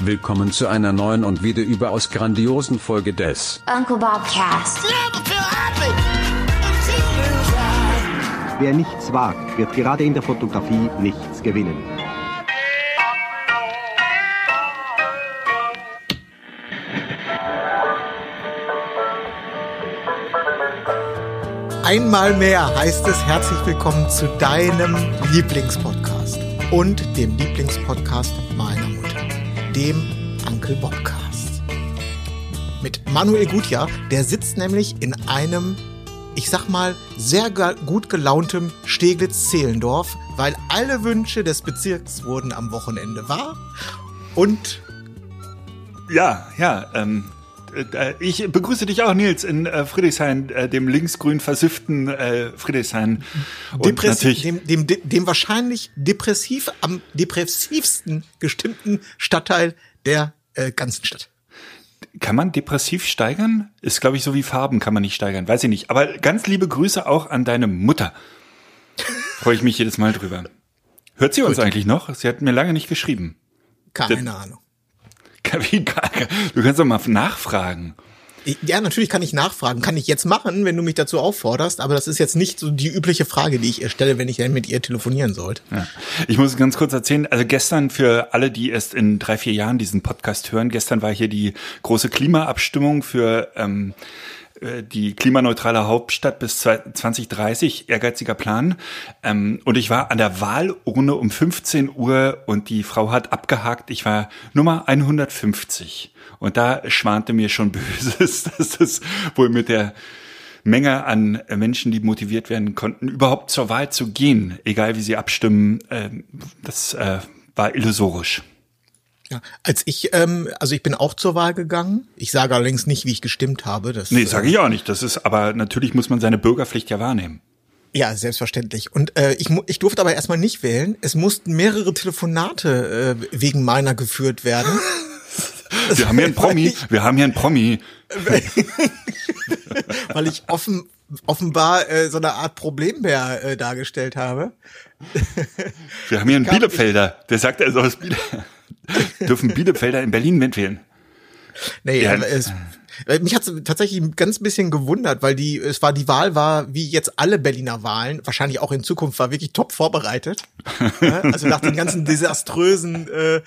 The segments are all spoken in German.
Willkommen zu einer neuen und wieder überaus grandiosen Folge des Uncle Bob Cast. Wer nichts wagt, wird gerade in der Fotografie nichts gewinnen. Einmal mehr heißt es herzlich willkommen zu deinem Lieblingspodcast und dem Lieblingspodcast meiner Mutter, dem Uncle Bobcast. Mit Manuel Gutjahr, der sitzt nämlich in einem, ich sag mal, sehr gut gelauntem Steglitz-Zehlendorf, weil alle Wünsche des Bezirks wurden am Wochenende wahr und Ja, ja, ähm, äh, ich begrüße dich auch, Nils, in äh, Friedrichshain, äh, dem linksgrün versifften äh, Friedrichshain. Und Depressi natürlich, dem, dem, dem, wahrscheinlich depressiv am depressivsten gestimmten Stadtteil der äh, ganzen Stadt. kann man depressiv steigern? Ist, glaube ich, so wie Farben kann man nicht steigern. Weiß ich nicht. Aber ganz liebe Grüße auch an deine Mutter. Freue ich mich jedes Mal drüber. Hört sie uns Gut. eigentlich noch? Sie hat mir lange nicht geschrieben. Keine Ahnung. Wie- Du kannst doch mal nachfragen. Ja, natürlich kann ich nachfragen. Kann ich jetzt machen, wenn du mich dazu aufforderst, aber das ist jetzt nicht so die übliche Frage, die ich ihr stelle, wenn ich dann mit ihr telefonieren sollte. Ja. Ich muss ganz kurz erzählen, also gestern für alle, die erst in drei, vier Jahren diesen Podcast hören, gestern war hier die große Klimaabstimmung für ähm, äh, die klimaneutrale Hauptstadt bis 2030, ehrgeiziger Plan. Ähm, und ich war an der Wahlurne um 15 Uhr und die Frau hat abgehakt, ich war Nummer 150. Und da schwante mir schon Böses, dass das wohl mit der Menge an Menschen, die motiviert werden konnten, überhaupt zur Wahl zu gehen, egal wie sie abstimmen, ähm, das äh, war illusorisch. Ja, als ich, ähm, also ich bin auch zur Wahl gegangen. Ich sage allerdings nicht, wie ich gestimmt habe. Das, Nee, sage ich auch nicht. Das ist, aber natürlich muss man seine Bürgerpflicht ja wahrnehmen. Ja, selbstverständlich. Und äh, ich, ich durfte aber erstmal nicht wählen. Es mussten mehrere Telefonate äh, wegen meiner geführt werden. Wir haben hier einen Promi, wir haben hier einen Promi. weil ich offen, offenbar äh, so eine Art Problembär äh, dargestellt habe. Wir haben hier einen Bielefelder, der sagt, er ist aus Biele Dürfen Bielefelder in Berlin mitwählen? Nee, Ja. es, mich hat es tatsächlich ein ganz bisschen gewundert, weil die, es war, die Wahl war, wie jetzt alle Berliner Wahlen, wahrscheinlich auch in Zukunft, war wirklich top vorbereitet. Also nach den ganzen desaströsen, äh,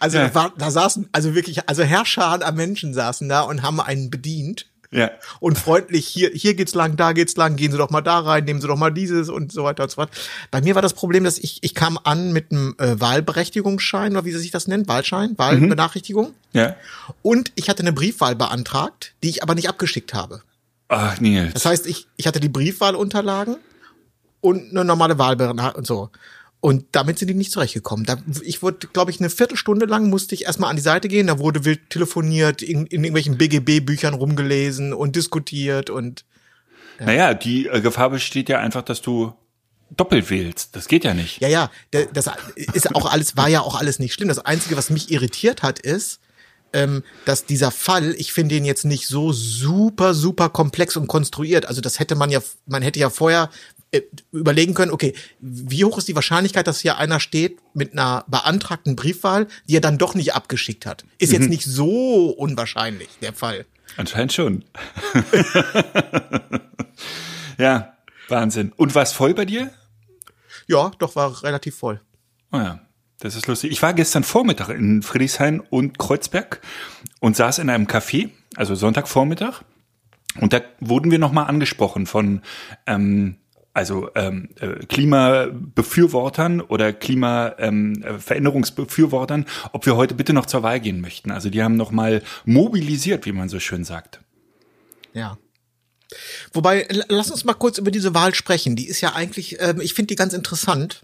also Ja. da, war, da saßen, also wirklich, also Herrscher an Menschen saßen da und haben einen bedient. Ja. Und freundlich, hier, hier geht's lang, da geht's lang, gehen Sie doch mal da rein, nehmen Sie doch mal dieses und so weiter und so fort. Bei mir war das Problem, dass ich, ich kam an mit einem äh, Wahlberechtigungsschein, oder wie sie sich das nennt, Wahlschein, Wahlbenachrichtigung. Ja. Und ich hatte eine Briefwahl beantragt, die ich aber nicht abgeschickt habe. Ach, Nils. Das heißt, ich, ich hatte die Briefwahlunterlagen und eine normale Wahlbenachrichtigung und so. Und damit sind die nicht zurechtgekommen. Da, ich wurde, glaube ich, eine Viertelstunde lang musste ich erstmal an die Seite gehen. Da wurde wild telefoniert, in, in irgendwelchen BGB-Büchern rumgelesen und diskutiert und Naja, die äh, Gefahr besteht ja einfach, dass du doppelt wählst. Das geht ja nicht. Ja, ja, das ist auch alles, war ja auch alles nicht schlimm. Das Einzige, was mich irritiert hat, ist, ähm, dass dieser Fall, ich finde ihn jetzt nicht so super, super komplex und konstruiert. Also das hätte man ja, man hätte ja vorher überlegen können, okay, wie hoch ist die Wahrscheinlichkeit, dass hier einer steht mit einer beantragten Briefwahl, die er dann doch nicht abgeschickt hat? Ist jetzt nicht so unwahrscheinlich, der Fall. Anscheinend schon. ja, Wahnsinn. Und war's voll bei dir? Ja, doch war relativ voll. Oh ja, das ist lustig. Ich war gestern Vormittag in Friedrichshain und Kreuzberg und saß in einem Café, also Sonntagvormittag. Und da wurden wir nochmal angesprochen von ähm, also ähm, äh, Klimabefürwortern oder Klimaveränderungsbefürwortern, ob wir heute bitte noch zur Wahl gehen möchten. Also die haben nochmal mobilisiert, wie man so schön sagt. Ja. Wobei, lass uns mal kurz über diese Wahl sprechen. Die ist ja eigentlich, ähm, ich finde die ganz interessant.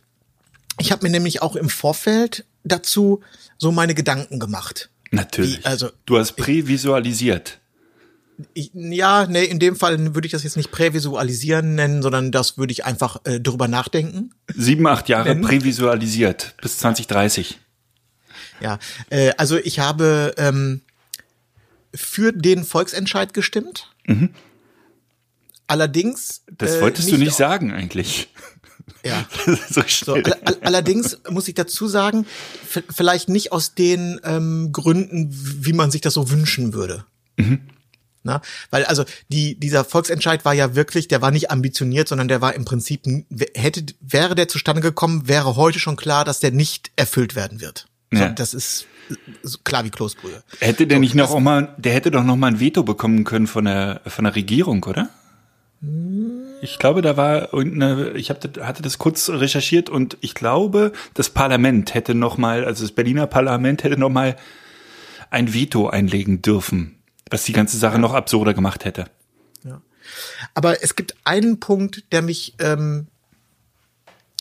Ich habe mir nämlich auch im Vorfeld dazu so meine Gedanken gemacht. Natürlich. Wie, also, du hast prävisualisiert. Ich, ja, nee, in dem Fall würde ich das jetzt nicht prävisualisieren nennen, sondern das würde ich einfach äh, drüber nachdenken. Sieben, acht Jahre Nennen? prävisualisiert bis 2030. Ja, äh, also ich habe ähm, für den Volksentscheid gestimmt. Allerdings. Das äh, wolltest du nicht sagen eigentlich. Ja. so So, all, all, allerdings muss ich dazu sagen, vielleicht nicht aus den ähm, Gründen, wie man sich das so wünschen würde. Na, weil also die, dieser Volksentscheid war ja wirklich, der war nicht ambitioniert, sondern der war im Prinzip, hätte, wäre der zustande gekommen, wäre heute schon klar, dass der nicht erfüllt werden wird. So, Ja. Das ist so klar wie Kloßbrühe. Hätte der nicht noch auch mal, der hätte doch noch mal ein Veto bekommen können von der von der Regierung, oder? Ich glaube, da war irgendeine, ich hab, hatte das kurz recherchiert und ich glaube, das Parlament hätte noch mal, also das Berliner Parlament hätte noch mal ein Veto einlegen dürfen, was die ganze Sache noch absurder gemacht hätte. Aber es gibt einen Punkt, der mich, ähm,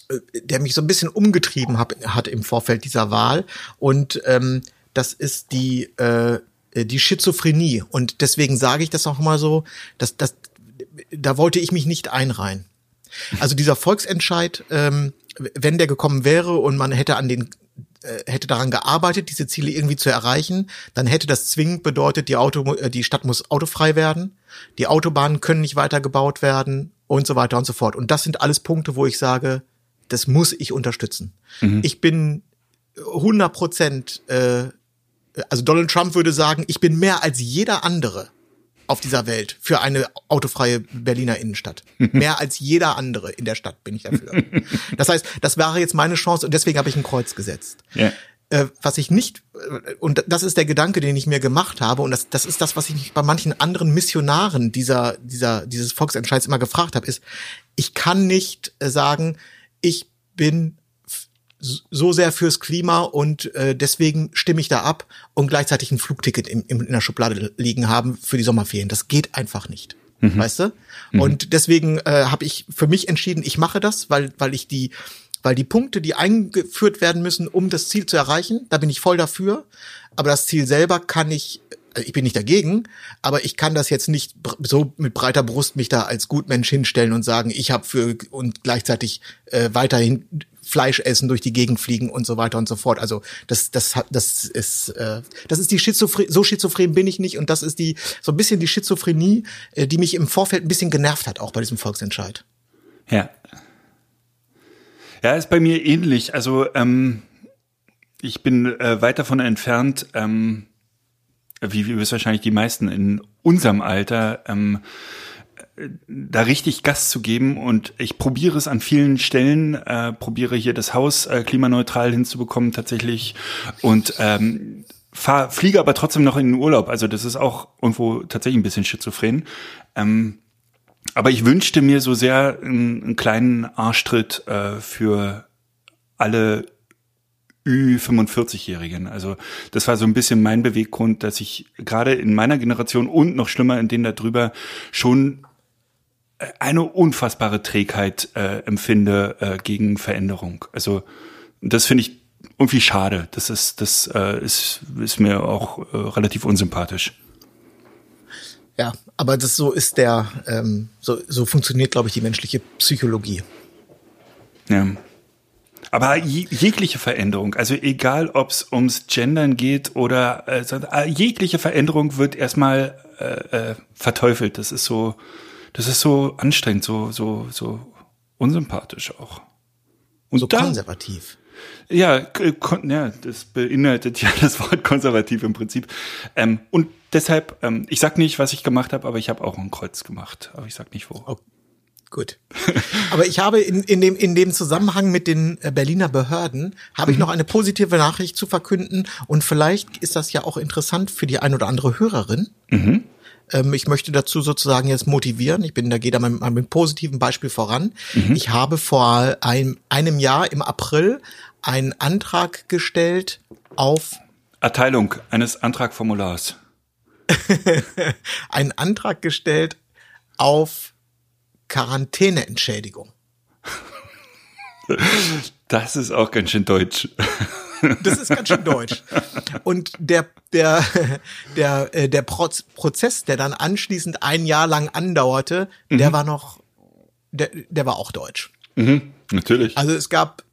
äh, der mich so ein bisschen umgetrieben hab, hat im Vorfeld dieser Wahl. Und ähm, das ist die, äh, die Schizophrenie. Und deswegen sage ich das auch mal so, dass, dass, da wollte ich mich nicht einreihen. Also dieser Volksentscheid, ähm, wenn der gekommen wäre und man hätte an den äh, hätte daran gearbeitet, diese Ziele irgendwie zu erreichen, dann hätte das zwingend bedeutet, die Auto, äh, die Stadt muss autofrei werden, die Autobahnen können nicht weiter gebaut werden und so weiter und so fort. Und das sind alles Punkte, wo ich sage, das muss ich unterstützen. Ich bin 100 Prozent, äh, also Donald Trump würde sagen, ich bin mehr als jeder andere auf dieser Welt für eine autofreie Berliner Innenstadt. Mehr als jeder andere in der Stadt bin ich dafür. Das heißt, das wäre jetzt meine Chance und deswegen habe ich ein Kreuz gesetzt. Ja. Äh, was ich nicht, äh, und das ist der Gedanke, den ich mir gemacht habe, und das, das ist das, was ich mich bei manchen anderen Missionaren dieser, dieser, dieses Volksentscheids immer gefragt habe, ist, ich kann nicht äh, sagen, ich bin so sehr fürs Klima und äh, deswegen stimme ich da ab und gleichzeitig ein Flugticket im, im, in der Schublade liegen haben für die Sommerferien. Das geht einfach nicht. Weißt du? Und deswegen äh, habe ich für mich entschieden, ich mache das, weil, weil ich die, weil die Punkte, die eingeführt werden müssen, um das Ziel zu erreichen, da bin ich voll dafür. Aber das Ziel selber kann ich, äh, ich bin nicht dagegen, aber ich kann das jetzt nicht so mit breiter Brust mich da als Gutmensch hinstellen und sagen, ich habe für und gleichzeitig äh, weiterhin Fleisch essen, durch die Gegend fliegen und so weiter und so fort. Also das, das, das ist, äh, das ist die Schizophrenie, so schizophren bin ich nicht und das ist die so ein bisschen die Schizophrenie, äh, die mich im Vorfeld ein bisschen genervt hat, auch bei diesem Volksentscheid. Ja. Ja, ist bei mir ähnlich. Also ähm, ich bin äh, weit davon entfernt, ähm, wie wir es wahrscheinlich die meisten in unserem Alter, ähm, äh, da richtig Gas zu geben und ich probiere es an vielen Stellen, äh, probiere hier das Haus äh, klimaneutral hinzubekommen tatsächlich und ähm, fahr, fliege aber trotzdem noch in den Urlaub. Also das ist auch irgendwo tatsächlich ein bisschen schizophren. Ähm, aber ich wünschte mir so sehr einen, einen kleinen Arschtritt äh, für alle Ü45-Jährigen. Also das war so ein bisschen mein Beweggrund, dass ich gerade in meiner Generation und noch schlimmer in denen darüber schon eine unfassbare Trägheit äh, empfinde äh, gegen Veränderung. Also das finde ich irgendwie schade. Das ist das äh, ist ist mir auch äh, relativ unsympathisch. Ja, aber das so ist der, ähm, so, so funktioniert, glaube ich, die menschliche Psychologie. Ja. Aber je, jegliche Veränderung, also egal ob es ums Gendern geht oder äh, äh, jegliche Veränderung wird erstmal äh, äh, verteufelt. Das ist so, das ist so anstrengend, so so so unsympathisch auch. Und So da- konservativ. ja, kon ja, das beinhaltet ja das Wort konservativ im Prinzip. Ähm, und deshalb, ähm, ich sag nicht, was ich gemacht habe, aber ich habe auch ein Kreuz gemacht. Aber ich sag nicht wo. Oh, gut. Aber ich habe in, in, dem, in dem Zusammenhang mit den äh, Berliner Behörden, habe ich noch eine positive Nachricht zu verkünden. Und vielleicht ist das ja auch interessant für die ein oder andere Hörerin. Ähm, ich möchte dazu sozusagen jetzt motivieren. Ich bin, da geht mit einem positiven Beispiel voran. Ich habe vor einem, einem Jahr im April einen Antrag gestellt auf Erteilung eines Antragformulars. einen Antrag gestellt auf Quarantäneentschädigung. Das ist auch ganz schön deutsch. Das ist ganz schön deutsch. Und der, der, der, äh, der Proz Prozess, der dann anschließend ein Jahr lang andauerte, der war noch, der, der war auch deutsch. Natürlich. Also es gab,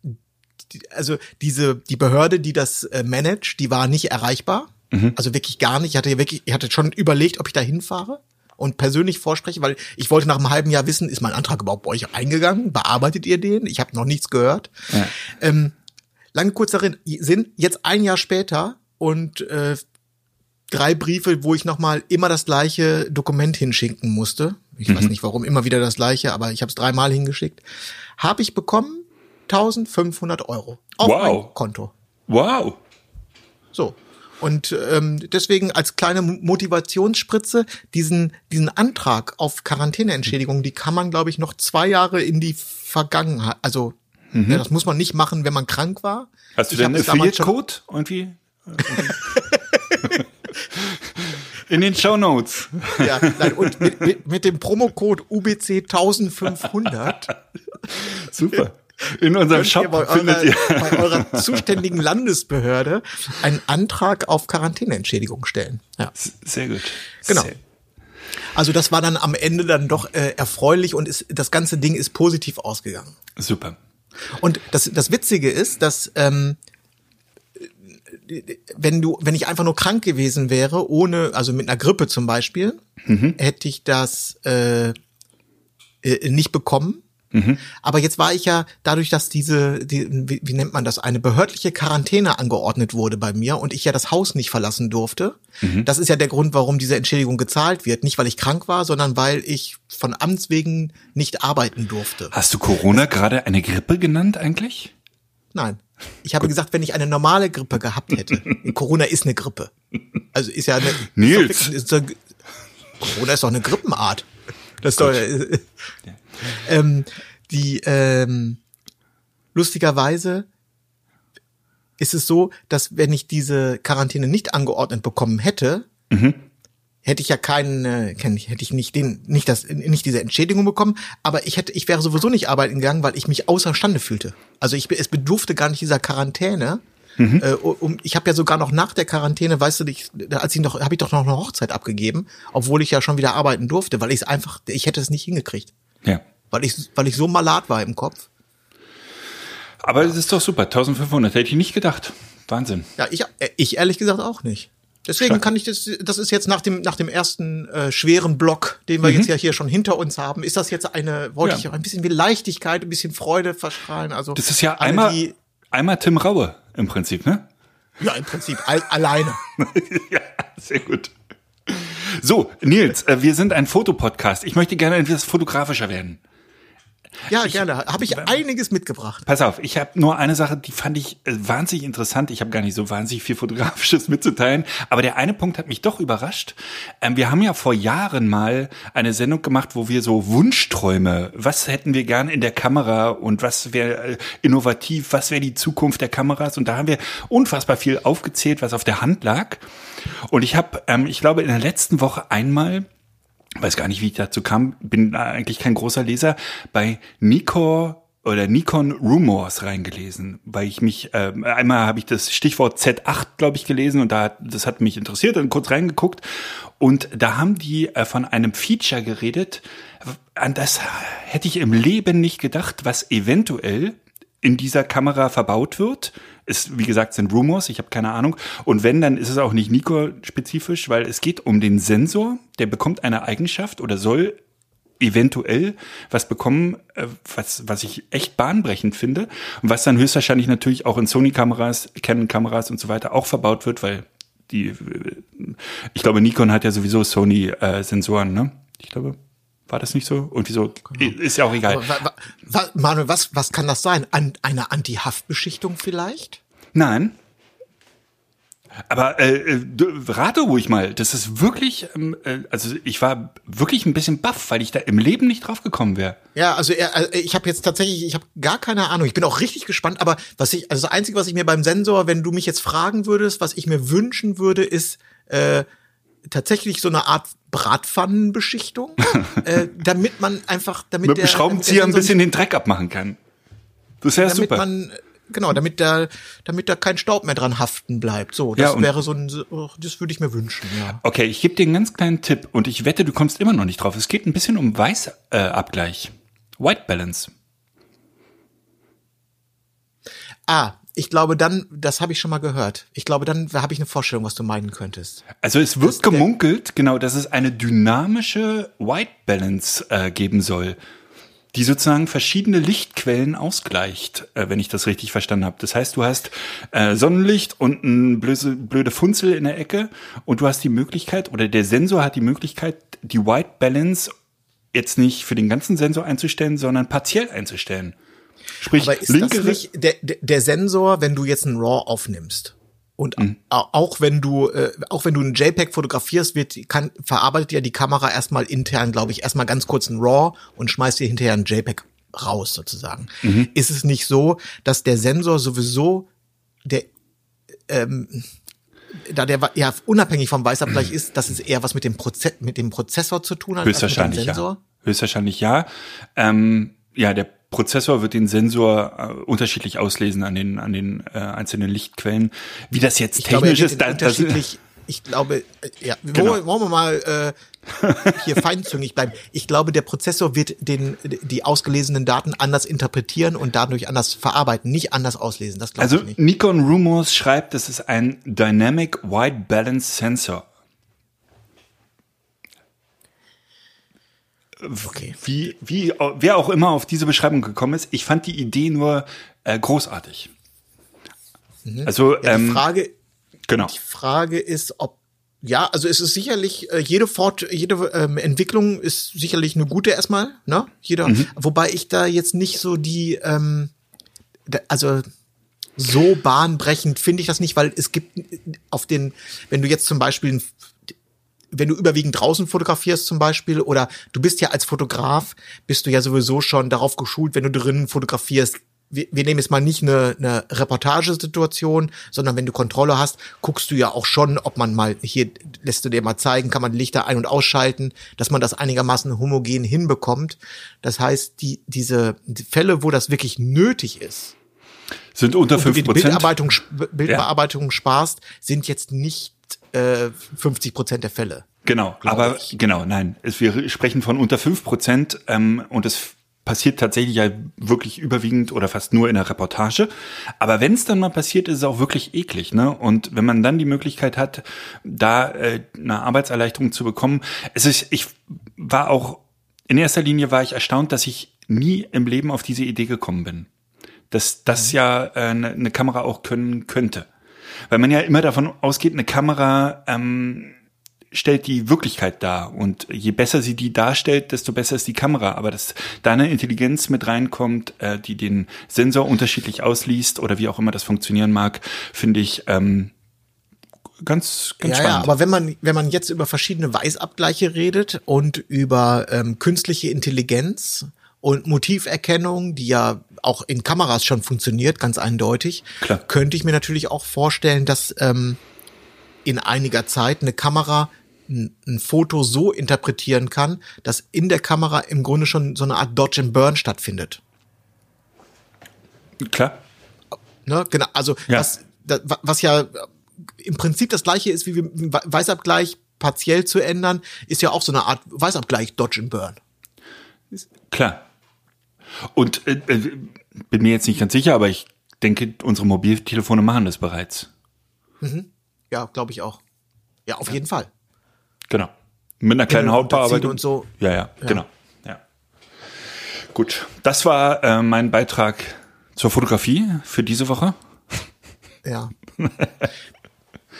die- also diese, die Behörde, die das äh, managt, die war nicht erreichbar. Also wirklich gar nicht. Ich hatte wirklich, ich hatte schon überlegt, ob ich da hinfahre und persönlich vorspreche, weil ich wollte nach einem halben Jahr wissen, ist mein Antrag überhaupt bei euch eingegangen? Bearbeitet ihr den? Ich habe noch nichts gehört. Ja. Ähm, lange kurzer Sinn, jetzt ein Jahr später und äh, drei Briefe, wo ich nochmal immer das gleiche Dokument hinschicken musste. Ich mhm. weiß nicht warum, immer wieder das gleiche, aber ich habe es dreimal hingeschickt. Habe ich bekommen 1500 Euro auf wow. mein Konto. Wow. So. Und ähm, deswegen als kleine Motivationsspritze diesen diesen Antrag auf Quarantäneentschädigung, die kann man glaube ich noch zwei Jahre in die Vergangenheit, also mhm. ja, das muss man nicht machen, wenn man krank war. Hast du denn einen Affiliate-Code irgendwie? In den Show Notes. Ja, nein, und mit, mit, mit dem Promocode UBC 1500. Super. In unserem Shop ihr bei findet eurer, ihr bei eurer zuständigen Landesbehörde einen Antrag auf Quarantäneentschädigung stellen. Ja. Sehr gut. Genau. Sehr. Also das war dann am Ende dann doch äh, erfreulich und ist, das ganze Ding ist positiv ausgegangen. Super. Und das, das Witzige ist, dass ähm, wenn du, wenn ich einfach nur krank gewesen wäre, ohne, also mit einer Grippe zum Beispiel, mhm. hätte ich das äh, äh, nicht bekommen. Mhm. Aber jetzt war ich ja dadurch, dass diese, die, wie, wie, nennt man das, eine behördliche Quarantäne angeordnet wurde bei mir und ich ja das Haus nicht verlassen durfte. Mhm. Das ist ja der Grund, warum diese Entschädigung gezahlt wird. Nicht, weil ich krank war, sondern weil ich von Amts wegen nicht arbeiten durfte. Hast du Corona gerade eine Grippe genannt eigentlich? Nein. Ich habe Gut. gesagt, wenn ich eine normale Grippe gehabt hätte. Corona ist eine Grippe. Also ist ja eine. Nils. Ist doch, Corona ist doch eine Grippenart. Das ist doch, äh, ähm, die ähm, lustigerweise ist es so, dass wenn ich diese Quarantäne nicht angeordnet bekommen hätte, mhm hätte ich ja keinen, äh, hätte ich nicht den, nicht das, nicht diese Entschädigung bekommen, aber ich hätte, ich wäre sowieso nicht arbeiten gegangen, weil ich mich außerstande fühlte. Also ich, es bedurfte gar nicht dieser Quarantäne. Mhm. Äh, um, ich habe ja sogar noch nach der Quarantäne, weißt du, ich, als ich noch, habe ich doch noch eine Hochzeit abgegeben, obwohl ich ja schon wieder arbeiten durfte, weil ich es einfach, ich hätte es nicht hingekriegt. Ja. Weil ich, weil ich so malat war im Kopf. Aber es ist doch super, 1500 hätte ich nicht gedacht. Wahnsinn. Ja, ich, ich ehrlich gesagt auch nicht. Deswegen Stark. kann ich das, das ist jetzt nach dem, nach dem ersten äh, schweren Block, den wir mhm. jetzt ja hier schon hinter uns haben, ist das jetzt eine, wollte ja. ich auch ein bisschen wie Leichtigkeit, ein bisschen Freude verstrahlen. Also das ist ja einmal, die, einmal Tim Raue im Prinzip, ne? Ja, im Prinzip all, alleine. ja, sehr gut. So, Nils, äh, wir sind ein Fotopodcast. Ich möchte gerne etwas fotografischer werden. Ja, ich, gerne. Habe ich einiges mitgebracht. Pass auf, ich habe nur eine Sache, die fand ich äh, wahnsinnig interessant. Ich habe gar nicht so wahnsinnig viel Fotografisches mitzuteilen, aber der eine Punkt hat mich doch überrascht. Ähm, wir haben ja vor Jahren mal eine Sendung gemacht, wo wir so Wunschträume, was hätten wir gern in der Kamera und was wäre äh, innovativ, was wäre die Zukunft der Kameras und da haben wir unfassbar viel aufgezählt, was auf der Hand lag. Und ich habe, ähm, ich glaube, in der letzten Woche einmal weiß gar nicht, wie ich dazu kam, bin eigentlich kein großer Leser, bei Nikon oder Nikon Rumors reingelesen, weil ich mich, äh, einmal habe ich das Stichwort Z8, glaube ich, gelesen und da das hat mich interessiert und kurz reingeguckt. Und da haben die äh, von einem Feature geredet, an das hätte ich im Leben nicht gedacht, was eventuell in dieser Kamera verbaut wird. Ist, wie gesagt, sind Rumors, ich habe keine Ahnung. Und wenn, dann ist es auch nicht Nico-spezifisch, weil es geht um den Sensor, der bekommt eine Eigenschaft oder soll eventuell was bekommen, äh, was, was ich echt bahnbrechend finde und was dann höchstwahrscheinlich natürlich auch in Sony-Kameras, Canon-Kameras und so weiter auch verbaut wird, weil die, äh, ich glaube, Nikon hat ja sowieso Sony-Sensoren, ne? Ich glaube. War das nicht so? Irgendwie so, genau. ist ja auch egal. Aber, wa, Manuel, was, was kann das sein? An, eine Anti-Haftbeschichtung vielleicht? Nein. Aber äh, äh rate ruhig mal, das ist wirklich, ähm, äh, also ich war wirklich ein bisschen baff, weil ich da im Leben nicht drauf gekommen wäre. Ja, also äh, ich habe jetzt tatsächlich, ich habe gar keine Ahnung. Ich bin auch richtig gespannt, aber was ich, also das Einzige, was ich mir beim Sensor, wenn du mich jetzt fragen würdest, was ich mir wünschen würde, ist äh, tatsächlich so eine Art Bratpfannenbeschichtung, äh, damit man einfach, damit Mit der, dem Schraubenzieher ein bisschen den Dreck abmachen kann. Das ist ja damit super. Man, genau, damit da, damit da kein Staub mehr dran haften bleibt. So, das ja, wäre so ein, das würde ich mir wünschen. Ja. Okay, ich gebe dir einen ganz kleinen Tipp und ich wette, du kommst immer noch nicht drauf. Es geht ein bisschen um Weißabgleich, äh, White Balance. Ah, ich glaube dann, das habe ich schon mal gehört. Ich glaube, dann habe ich eine Vorstellung, was du meinen könntest. Also es wird gemunkelt, genau, dass es eine dynamische White Balance äh, geben soll, die sozusagen verschiedene Lichtquellen ausgleicht, äh, wenn ich das richtig verstanden habe. Das heißt, du hast äh, Sonnenlicht und ein blöde, blöde Funzel in der Ecke und du hast die Möglichkeit, oder der Sensor hat die Möglichkeit, die White Balance jetzt nicht für den ganzen Sensor einzustellen, sondern partiell einzustellen. Sprich, Aber ist linke das nicht der, der- der Sensor, wenn du jetzt ein RAW aufnimmst und Mhm. au- auch wenn du äh, auch wenn du ein JPEG fotografierst, wird kann verarbeitet ja die Kamera erstmal intern, glaube ich, erstmal ganz kurz ein RAW und schmeißt dir hinterher ein JPEG raus sozusagen. Mhm. Ist es nicht so, dass der Sensor sowieso der ähm, da der ja unabhängig vom Weißabgleich ist, dass es eher was mit dem Proze mit dem Prozessor zu tun hat als mit dem Höchstwahrscheinlich Sensor? ja. Höchstwahrscheinlich ja. Ähm, ja, der Prozessor wird den Sensor äh, unterschiedlich auslesen an den an den äh, einzelnen Lichtquellen. Wie das jetzt Ich glaube, technisch wird ist, da, das. Ich glaube, äh, ja, Genau. wollen, wollen wir mal äh, hier feinzüngig bleiben. Ich glaube, der Prozessor wird den die ausgelesenen Daten anders interpretieren und dadurch anders verarbeiten, nicht anders auslesen. Das glaube also ich nicht. Nikon Rumors schreibt, das ist ein Dynamic White Balance Sensor. Okay. Wie, wie, wer auch immer auf diese Beschreibung gekommen ist, ich fand die Idee nur äh, großartig. Also, Mhm. Ja, die ähm, Frage, genau. die Frage ist, ob ja, also es ist sicherlich äh, jede Fort, jede ähm, Entwicklung ist sicherlich eine gute erstmal, ne? Jeder, Mhm. wobei ich da jetzt nicht so die, ähm, da, also so bahnbrechend finde ich das nicht, weil es gibt auf den, wenn du jetzt zum Beispiel ein wenn du überwiegend draußen fotografierst zum Beispiel oder du bist ja als Fotograf, bist du ja sowieso schon darauf geschult, wenn du drinnen fotografierst. Wir, wir nehmen jetzt mal nicht eine, eine Reportagesituation, sondern wenn du Kontrolle hast, guckst du ja auch schon, ob man mal, hier lässt du dir mal zeigen, kann man Lichter ein- und ausschalten, dass man das einigermaßen homogen hinbekommt. Das heißt, die, diese die Fälle, wo das wirklich nötig ist, Sind unter und du 5 die Prozent. Bildbearbeitung, Bildbearbeitung sparst, sind jetzt nicht äh, 50 Prozent der Fälle. Genau, aber ich. genau, nein. Es, wir sprechen von unter 5 Prozent ähm, und es passiert tatsächlich ja wirklich überwiegend oder fast nur in der Reportage. Aber wenn es dann mal passiert, ist es auch wirklich eklig. Ne? Und wenn man dann die Möglichkeit hat, da äh, eine Arbeitserleichterung zu bekommen, es ist, ich war auch, in erster Linie war ich erstaunt, dass ich nie im Leben auf diese Idee gekommen bin. Dass das ja äh, eine, eine Kamera auch können könnte. Weil man ja immer davon ausgeht, eine Kamera ähm, stellt die Wirklichkeit dar. Und je besser sie die darstellt, desto besser ist die Kamera. Aber dass da eine Intelligenz mit reinkommt, äh, die den Sensor unterschiedlich ausliest oder wie auch immer das funktionieren mag, finde ich ähm, ganz, ganz Ja, ja, spannend. aber wenn man, wenn man jetzt über verschiedene Weißabgleiche redet und über ähm, künstliche Intelligenz und Motiverkennung, die ja auch in Kameras schon funktioniert, ganz eindeutig, Klar. könnte ich mir natürlich auch vorstellen, dass ähm, in einiger Zeit eine Kamera ein, Foto so interpretieren kann, dass in der Kamera im Grunde schon so eine Art Dodge and Burn stattfindet. Klar. Ne? Genau, also Ja. das, das, was ja im Prinzip das gleiche ist, wie wir- Weißabgleich partiell zu ändern, ist ja auch so eine Art Weißabgleich Dodge and Burn. Klar. Und äh, äh, bin mir jetzt nicht ganz sicher, aber ich denke, unsere Mobiltelefone machen das bereits. Ja, glaube ich auch. Ja, auf jeden Fall. Genau. Mit einer kleinen Innen- Hautbearbeitung. und so. Ja, ja, genau. Ja. Gut, das war äh, mein Beitrag zur Fotografie für diese Woche. Ja.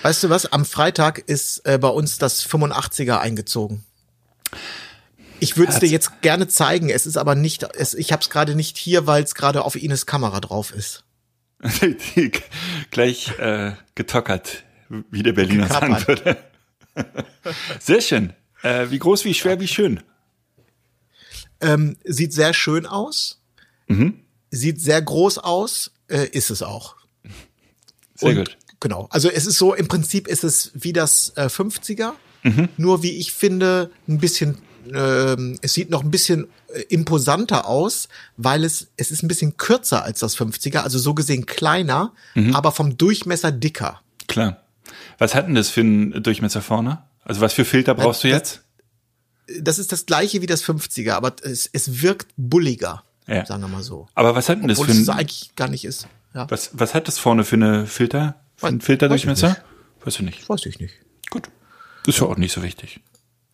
weißt du was? Am Freitag ist äh, bei uns das 85er eingezogen. Ich würde es dir jetzt gerne zeigen. Es ist aber nicht, es, ich habe es gerade nicht hier, weil es gerade auf Ines Kamera drauf ist. Gleich äh, getockert, wie der Berliner sagen Gekappert. würde. Sehr schön. Äh, wie groß, wie schwer, wie schön. Ähm, sieht sehr schön aus. Mhm. Sieht sehr groß aus. Äh, ist es auch. Sehr Und- gut. Genau. Also es ist so, im Prinzip ist es wie das äh, 50er, Mhm. nur wie ich finde, ein bisschen, ähm, es sieht noch ein bisschen äh, imposanter aus, weil es, es ist ein bisschen kürzer als das 50er, also so gesehen kleiner, Mhm. aber vom Durchmesser dicker. Klar. Was hat denn das für einen Durchmesser vorne? Also was für Filter brauchst du das- jetzt? Das ist das gleiche wie das 50er, aber es, es wirkt bulliger, Ja. sagen wir mal so. Aber was hat denn das Obwohl für es ein, eigentlich gar nicht ist. Ja. Was, was hat das vorne für eine Filter? Für einen Filterdurchmesser? weiß Weißt du nicht. Weiß ich nicht. Gut. Ist ja auch nicht so wichtig.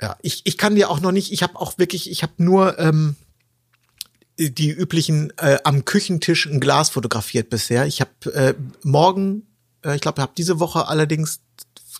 Ja, ich, ich kann dir auch noch nicht, ich habe auch wirklich, ich habe nur ähm, die üblichen äh, am Küchentisch ein Glas fotografiert bisher. Ich habe äh, morgen, äh, ich glaube, ich habe diese Woche allerdings,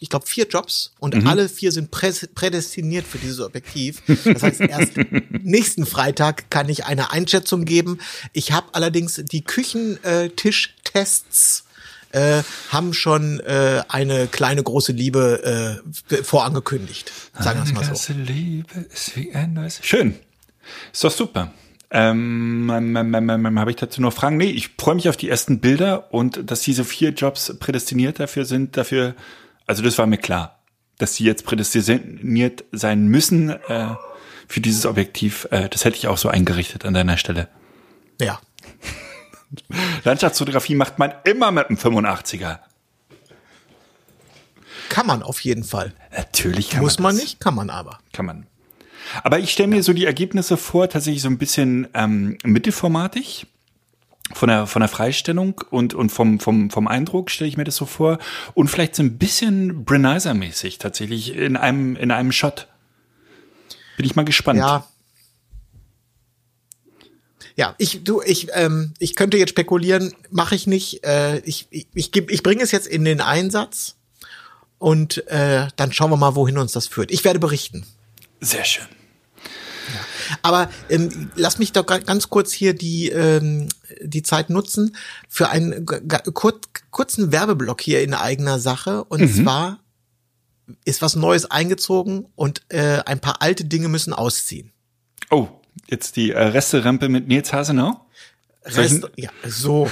ich glaube, vier Jobs und alle vier sind prä prädestiniert für dieses Objektiv. Das heißt, erst nächsten Freitag kann ich eine Einschätzung geben. Ich habe allerdings die Küchentischtests äh, haben schon äh, eine kleine große Liebe äh, vorangekündigt. Sagen wir es mal so. Ganze Liebe ist wie ein neues. Schön. Ist doch super. Ähm, ähm, ähm, ähm, ähm, habe ich dazu noch Fragen? Nee, ich freue mich auf die ersten Bilder und dass diese vier Jobs prädestiniert dafür sind, dafür, also das war mir klar, dass sie jetzt prädestiniert sein müssen äh, für dieses Objektiv. Äh, das hätte ich auch so eingerichtet an deiner Stelle. Ja. Landschaftsfotografie macht man immer mit einem 85er. Kann man auf jeden Fall. Natürlich kann Muss man, man das. nicht, kann man aber. Kann man. Aber ich stelle mir so die Ergebnisse vor, tatsächlich so ein bisschen ähm, mittelformatig von der von der Freistellung und und vom vom vom Eindruck stelle ich mir das so vor und vielleicht so ein bisschen Brenizer mäßig tatsächlich in einem in einem Shot. Bin ich mal gespannt. Ja. Ja, ich du ich ähm, ich könnte jetzt spekulieren, mache ich nicht. Äh, ich ich ich, geb- ich bringe es jetzt in den Einsatz und äh, dann schauen wir mal, wohin uns das führt. Ich werde berichten. Sehr schön. Aber ähm, lass mich doch ga- ganz kurz hier die ähm, die Zeit nutzen für einen kur kurzen Werbeblock hier in eigener Sache. Und zwar ist was Neues eingezogen und äh, ein paar alte Dinge müssen ausziehen. Oh, jetzt die äh, Resterampe mit Nils Hasenau. Rest, ja, so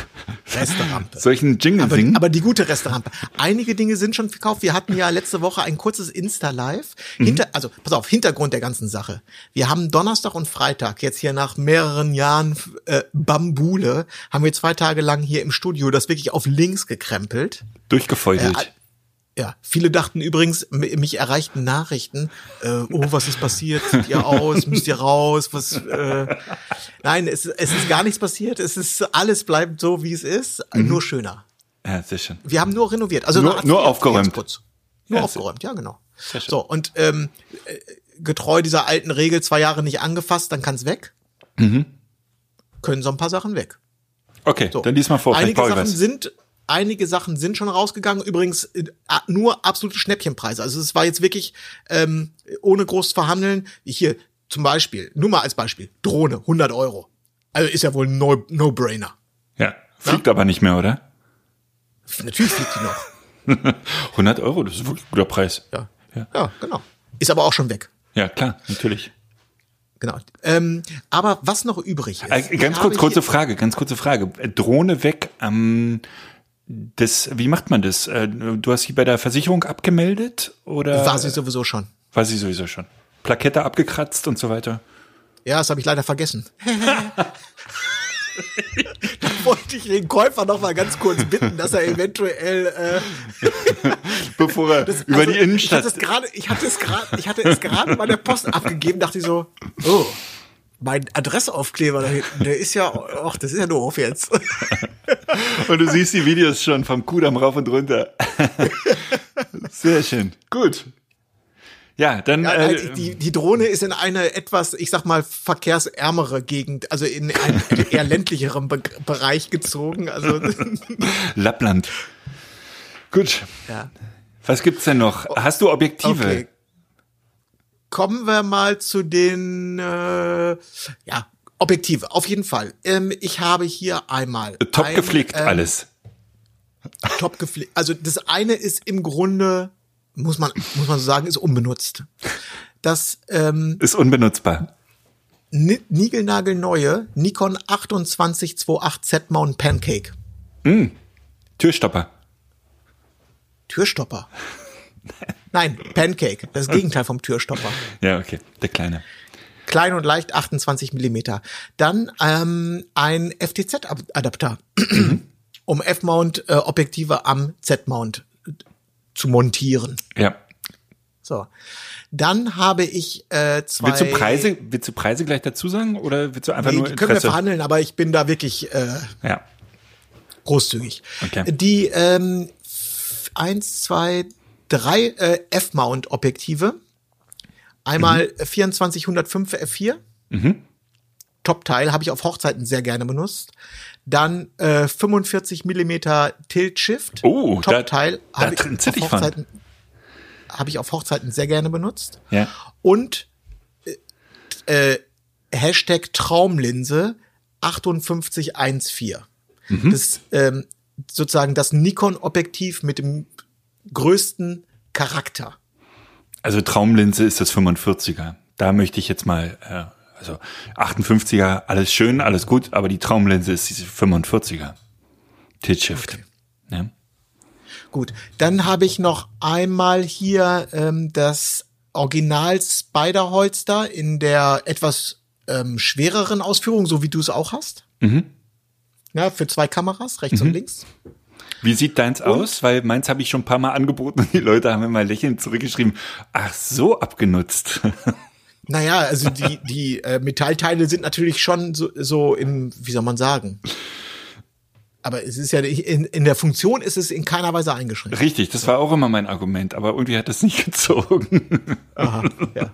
Restaurante. Solchen Jingle Aber, singen. aber die gute Restaurante. Einige Dinge sind schon verkauft. Wir hatten ja letzte Woche ein kurzes Insta-Live. Mhm. Hinter, also, pass auf, Hintergrund der ganzen Sache. Wir haben Donnerstag und Freitag, jetzt hier nach mehreren Jahren äh, Bambule, haben wir zwei Tage lang hier im Studio das wirklich auf links gekrempelt. durchgefeudelt. Äh, Ja, viele dachten übrigens, mich erreichten Nachrichten, äh, oh, was ist passiert? Sieht ihr aus? Müsst ihr raus? Was? Äh, nein, es, es ist gar nichts passiert. Es ist alles bleibt so, wie es ist, nur schöner. ja, sehr schön. Wir haben nur renoviert, also Nur- nur aufgeräumt. Nur Ja, aufgeräumt, ja genau. schön. So und ähm, äh, getreu dieser alten Regel, zwei Jahre nicht angefasst, dann kann's weg. Mhm. Können so ein paar Sachen weg. Okay, So. dann lies mal vor. Einige Sachen was. sind einige Sachen sind schon rausgegangen. Übrigens äh, nur absolute Schnäppchenpreise. Also es war jetzt wirklich ähm, ohne groß verhandeln. Hier zum Beispiel, nur mal als Beispiel, Drohne, 100 Euro. Also ist ja wohl ein No- No-Brainer. Ja, fliegt aber nicht mehr, oder? Natürlich fliegt die noch. 100 Euro, das ist wirklich ein guter Preis. Ja. Ja. ja, genau. Ist aber auch schon weg. Ja, klar, natürlich. Genau. Ähm, aber was noch übrig ist. Äh, ganz kurz, kurze Frage, ganz kurze Frage. Drohne weg, ähm, das, wie macht man das? Äh, du hast sie bei der Versicherung abgemeldet oder War sie sowieso schon. war sie sowieso schon? Plakette abgekratzt und so weiter. Ja, das habe ich leider vergessen. da wollte ich den Käufer noch mal ganz kurz bitten, dass er eventuell äh, Bevor er über also, die Innenstadt. Ich hatte es gerade, ich hatte es gerade, ich hatte es gerade bei der Post abgegeben, dachte ich so, oh, mein Adressaufkleber da hinten, der ist ja, ach, das ist ja doof jetzt. Und du siehst die Videos schon vom Kudamm rauf und runter. Sehr schön. Gut. Ja, dann Ja, äh, halt, die, die Drohne ist in eine etwas, ich sag mal, verkehrsärmere Gegend, also in einen eher ländlicheren Be Bereich gezogen. Also Lappland. Gut. ja. Was gibt's denn noch? Hast du Objektive? Okay. Kommen wir mal zu den äh, ja, Objektive. Auf jeden Fall. Ähm, ich habe hier einmal Top ein, gepflegt ähm, alles. Top gepflegt. Also das eine ist im Grunde muss man muss man so sagen ist unbenutzt. Das ähm, Ist unbenutzbar. ni- niegelnagelneue Nikon 2828 Z-Mount Pancake Türstopper. Türstopper. Nein, Pancake, das Gegenteil vom Türstopper. Ja, okay. Der kleine. Klein und leicht, 28 Millimeter. Dann ähm, ein FTZ-Adapter, um F-Mount-Objektive am Z-Mount zu montieren. Ja. So. Dann habe ich äh, zwei. Willst du Preise, willst du Preise gleich dazu sagen oder willst du einfach Nee, nur die können wir Interesse? verhandeln, aber ich bin da wirklich. Äh, ja. großzügig. Okay. Die ähm, eins, zwei, drei äh, F-Mount-Objektive. Einmal Mhm. 2405 F4. Top-Teil, habe ich auf Hochzeiten sehr gerne benutzt. Dann äh, 45 Millimeter Tilt-Shift. Oh, Top-Teil. habe ich auf. Hochzeiten habe ich auf Hochzeiten sehr gerne benutzt. Ja. Und äh, äh, Hashtag Traumlinse 5814. Mhm. Das ähm, sozusagen das Nikon-Objektiv mit dem größten Charakter. Also Traumlinse ist das 45er. Da möchte ich jetzt mal, äh, also 58er, alles schön, alles gut, aber die Traumlinse ist diese 45er. Tilt-Shift. Ja. Gut, dann habe ich noch einmal hier ähm, das Original Spider-Holster in der etwas ähm, schwereren Ausführung, so wie du es auch hast. Mhm. Ja, für zwei Kameras, rechts und links. Wie sieht deins aus? Weil meins habe ich schon ein paar Mal angeboten und die Leute haben immer lächelnd zurückgeschrieben, ach so abgenutzt. Naja, also die, die äh, Metallteile sind natürlich schon so, so im, wie soll man sagen? Aber es ist ja, in, in der Funktion ist es in keiner Weise eingeschränkt. Richtig, das war auch immer mein Argument, aber irgendwie hat das nicht gezogen. Aha, ja.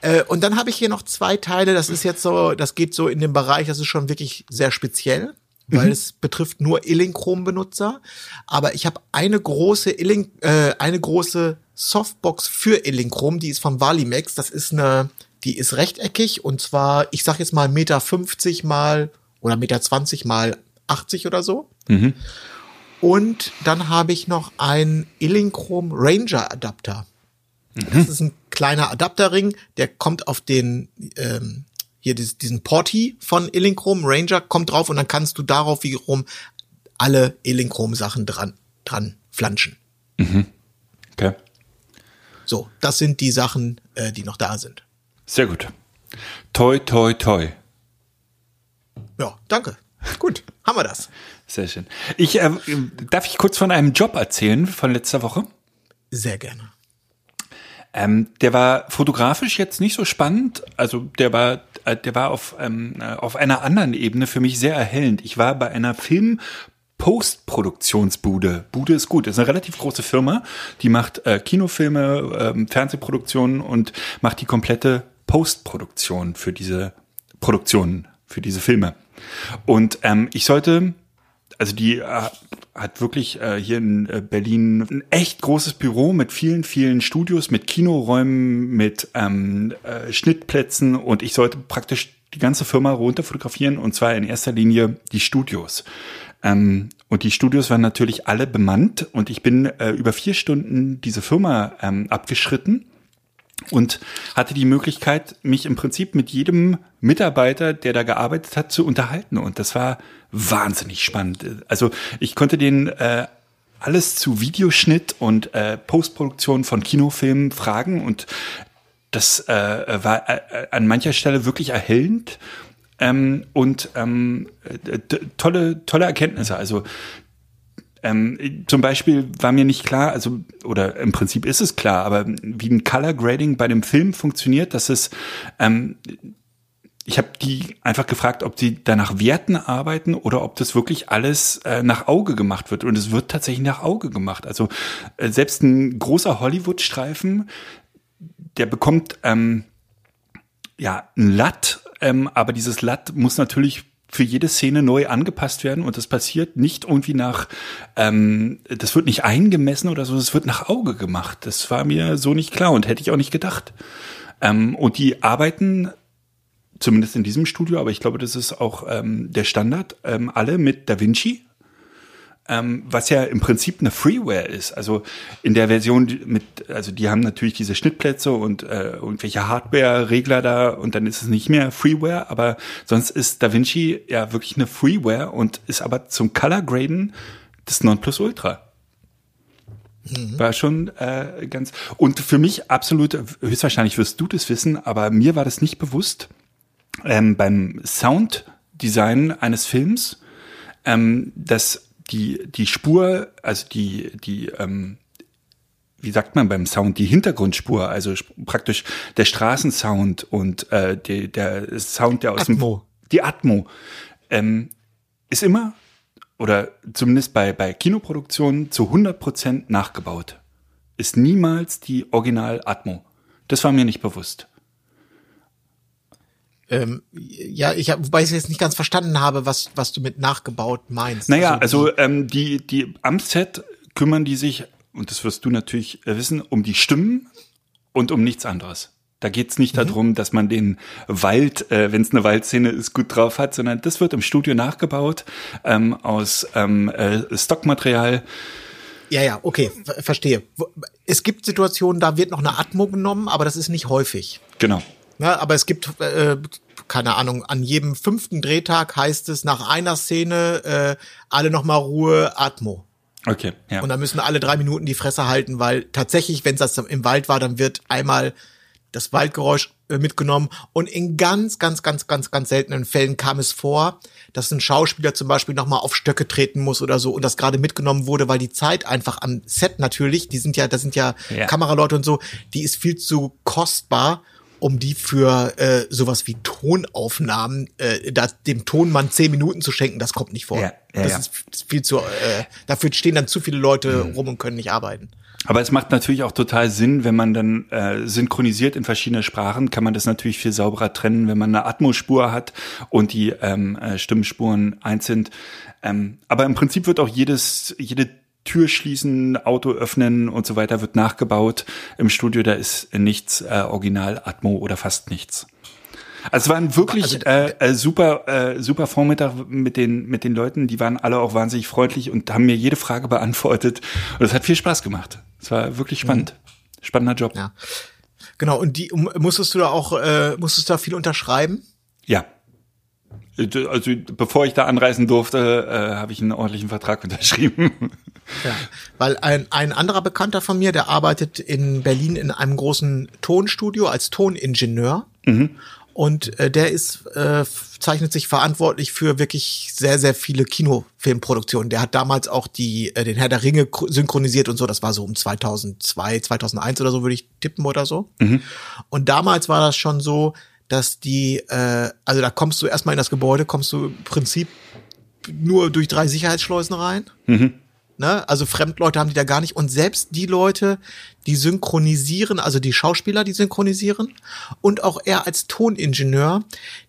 Äh, und dann habe ich hier noch zwei Teile, das ist jetzt so, das geht so in den Bereich, das ist schon wirklich sehr speziell, weil es betrifft nur Illinchrom-Benutzer. Aber ich habe eine große Illing, äh, eine große Softbox für Illinchrom, die ist von Valimax. Das ist eine, die ist rechteckig und zwar, ich sag jetzt mal Meter 50 mal oder Meter 20 mal 80 oder so. Und dann habe ich noch einen Illinchrom Ranger Adapter. Das ist ein kleiner Adapterring, der kommt auf den ähm, hier dies- diesen Porti von Illinchrom Ranger kommt drauf und dann kannst du darauf wiederum alle Illinchrom Sachen dran dran flanschen. Okay, So, das sind die Sachen, äh, die noch da sind. sehr gut. Toi, toi, toi. Ja, danke. Gut, haben wir das. Sehr schön. Ich, äh, darf ich kurz von einem Job erzählen von letzter Woche? Sehr gerne. Ähm, der war fotografisch jetzt nicht so spannend. Also der war, äh, der war auf, ähm, äh, auf einer anderen Ebene für mich sehr erhellend. Ich war bei einer Film Postproduktionsbude. Bude ist gut. Das ist eine relativ große Firma, die macht äh, Kinofilme, ähm, Fernsehproduktionen und macht die komplette Postproduktion für diese Produktionen, für diese Filme. Und ähm, ich sollte also die äh, hat wirklich äh, hier in äh, Berlin ein echt großes Büro mit vielen, vielen Studios, mit Kinoräumen, mit ähm, äh, Schnittplätzen und ich sollte praktisch die ganze Firma runter fotografieren und zwar in erster Linie die Studios. Ähm, und die Studios waren natürlich alle bemannt und ich bin äh, über vier Stunden diese Firma ähm, abgeschritten und hatte die Möglichkeit, mich im Prinzip mit jedem Mitarbeiter, der da gearbeitet hat, zu unterhalten. Und das war wahnsinnig spannend. Also ich konnte den äh, alles zu Videoschnitt und äh, Postproduktion von Kinofilmen fragen und das äh, war äh, an mancher Stelle wirklich erhellend ähm, und ähm, äh, tolle tolle Erkenntnisse. Also ähm, zum Beispiel war mir nicht klar, also oder im Prinzip ist es klar, aber wie ein Color Grading bei dem Film funktioniert, dass es ähm, ich habe die einfach gefragt, ob sie da nach Werten arbeiten oder ob das wirklich alles äh, nach Auge gemacht wird. Und es wird tatsächlich nach Auge gemacht. Also äh, selbst ein großer Hollywood-Streifen, der bekommt ähm, ja ein Latt, ähm, aber dieses Latt muss natürlich für jede Szene neu angepasst werden und das passiert nicht irgendwie nach, ähm, das wird nicht eingemessen oder so, das wird nach Auge gemacht. Das war mir so nicht klar und hätte ich auch nicht gedacht. Ähm, und die arbeiten zumindest in diesem Studio, aber ich glaube, das ist auch ähm, der Standard, ähm, alle mit Da Vinci, ähm, was ja im Prinzip eine Freeware ist. Also in der Version mit, also die haben natürlich diese Schnittplätze und äh, irgendwelche Hardware-Regler da und dann ist es nicht mehr Freeware, aber sonst ist Da Vinci ja wirklich eine Freeware und ist aber zum Color Graden das Nonplusultra. War schon äh, ganz und für mich absolut höchstwahrscheinlich wirst du das wissen, aber mir war das nicht bewusst ähm, beim Sounddesign eines Films, ähm, dass die die Spur, also die die ähm, wie sagt man beim Sound, die Hintergrundspur, also praktisch der Straßensound und äh, die, der Sound, der aus Atmo. dem die Atmo, ähm, ist immer oder zumindest bei, bei Kinoproduktionen zu 100% nachgebaut. Ist niemals die Original Atmo. Das war mir nicht bewusst. Ähm, ja, ich hab, wobei ich jetzt nicht ganz verstanden habe, was, was du mit nachgebaut meinst. Naja, also, also ähm, die, die am Set kümmern die sich, und das wirst du natürlich wissen, um die Stimmen und um nichts anderes. Da geht's nicht mhm. darum, dass man den Wald, äh, wenn es eine Waldszene ist, gut drauf hat, sondern das wird im Studio nachgebaut ähm, aus ähm, äh, Stockmaterial. Ja, ja, okay, verstehe. Es gibt Situationen, da wird noch eine Atmo genommen, aber das ist nicht häufig. Genau. Ja, aber es gibt, äh, keine Ahnung, an jedem fünften Drehtag heißt es nach einer Szene äh, alle nochmal Ruhe, Atmo. Okay, ja. Und dann müssen alle drei Minuten die Fresse halten, weil tatsächlich, wenn das im Wald war, dann wird einmal das Waldgeräusch äh, mitgenommen. Und in ganz, ganz, ganz, ganz, ganz seltenen Fällen kam es vor, dass ein Schauspieler zum Beispiel nochmal auf Stöcke treten muss oder so und das gerade mitgenommen wurde, weil die Zeit einfach am Set natürlich, die sind ja, da sind ja, ja. Kameraleute und so, die ist viel zu kostbar um die für äh, sowas wie Tonaufnahmen, äh, da, dem Tonmann zehn Minuten zu schenken, das kommt nicht vor. Ja, ja, das ja. ist viel zu, äh, dafür stehen dann zu viele Leute mhm. rum und können nicht arbeiten. Aber es macht natürlich auch total Sinn, wenn man dann äh, synchronisiert in verschiedene Sprachen, kann man das natürlich viel sauberer trennen, wenn man eine Atmospur hat und die ähm, äh, Stimmenspuren einzeln. Ähm, aber im Prinzip wird auch jedes, jede Tür schließen, Auto öffnen und so weiter wird nachgebaut. Im Studio, da ist nichts äh, Original Atmo oder fast nichts. Also es war ein wirklich also, äh, äh, super, äh, super Vormittag mit den, mit den Leuten. Die waren alle auch wahnsinnig freundlich und haben mir jede Frage beantwortet. Und es hat viel Spaß gemacht. Es war wirklich spannend. Mhm. Spannender Job. Ja. Genau. Und die musstest du da auch, äh, musstest du da viel unterschreiben? Ja. Also bevor ich da anreisen durfte, äh, habe ich einen ordentlichen Vertrag unterschrieben. Ja, weil ein, ein anderer Bekannter von mir, der arbeitet in Berlin in einem großen Tonstudio als Toningenieur. Mhm. Und äh, der ist, äh, zeichnet sich verantwortlich für wirklich sehr, sehr viele Kinofilmproduktionen. Der hat damals auch die, äh, den Herr der Ringe synchronisiert und so. Das war so um 2002, 2001 oder so, würde ich tippen oder so. Mhm. Und damals war das schon so, dass die, äh, also da kommst du erstmal in das Gebäude, kommst du im Prinzip nur durch drei Sicherheitsschleusen rein. Mhm. Ne? Also Fremdleute haben die da gar nicht. Und selbst die Leute, die synchronisieren, also die Schauspieler, die synchronisieren, und auch er als Toningenieur,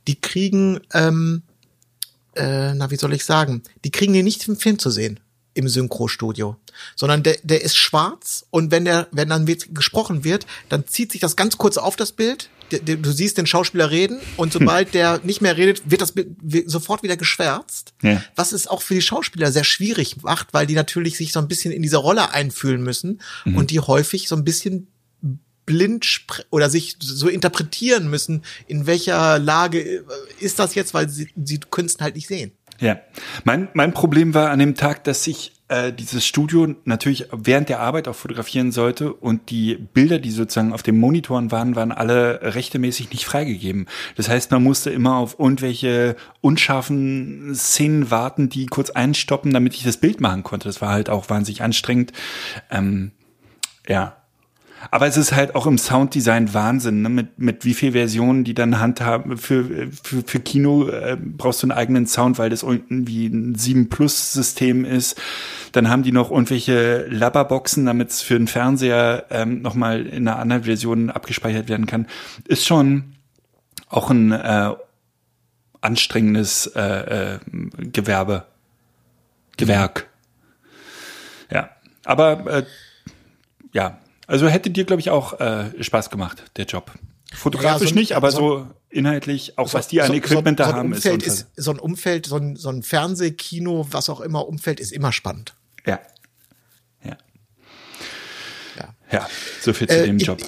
die kriegen, ähm, äh, na, wie soll ich sagen, die kriegen die nicht im Film zu sehen im Synchrostudio, sondern der, der ist schwarz und wenn der, wenn dann wird, gesprochen wird, dann zieht sich das ganz kurz auf das Bild. Du siehst den Schauspieler reden und sobald der nicht mehr redet, wird das sofort wieder geschwärzt. Ja. Was es auch für die Schauspieler sehr schwierig macht, weil die natürlich sich so ein bisschen in diese Rolle einfühlen müssen mhm. und die häufig so ein bisschen blind oder sich so interpretieren müssen, in welcher Lage äh, ist das jetzt, weil sie, sie können es halt nicht sehen. Ja, mein, mein Problem war an dem Tag, dass ich äh, dieses Studio natürlich während der Arbeit auch fotografieren sollte und die Bilder, die sozusagen auf den Monitoren waren, waren alle rechtemäßig nicht freigegeben. Das heißt, man musste immer auf irgendwelche unscharfen Szenen warten, die kurz einstoppen, damit ich das Bild machen konnte. Das war halt auch wahnsinnig anstrengend. Ähm, ja, aber es ist halt auch im Sounddesign Wahnsinn, ne? mit, mit wie viel Versionen die dann handhaben. Für, für, für Kino äh, brauchst du einen eigenen Sound, weil das irgendwie ein 7 Plus System ist. Dann haben die noch irgendwelche Labberboxen, damit es für den Fernseher ähm, nochmal in einer anderen Version abgespeichert werden kann. Ist schon auch ein äh, anstrengendes äh, äh, Gewerbe. Gewerk. Ja. Aber äh, ja, also hätte dir, glaube ich, auch äh, Spaß gemacht, der Job. Fotografisch ja, so nicht, aber so, so, inhaltlich, auch so, was die an Equipment da haben, Umfeld ist, ist so ein Umfeld, so ein, so ein Fernsehkino, was auch immer Umfeld ist immer spannend. Ja. Ja. Ja, ja so viel zu äh, dem Job.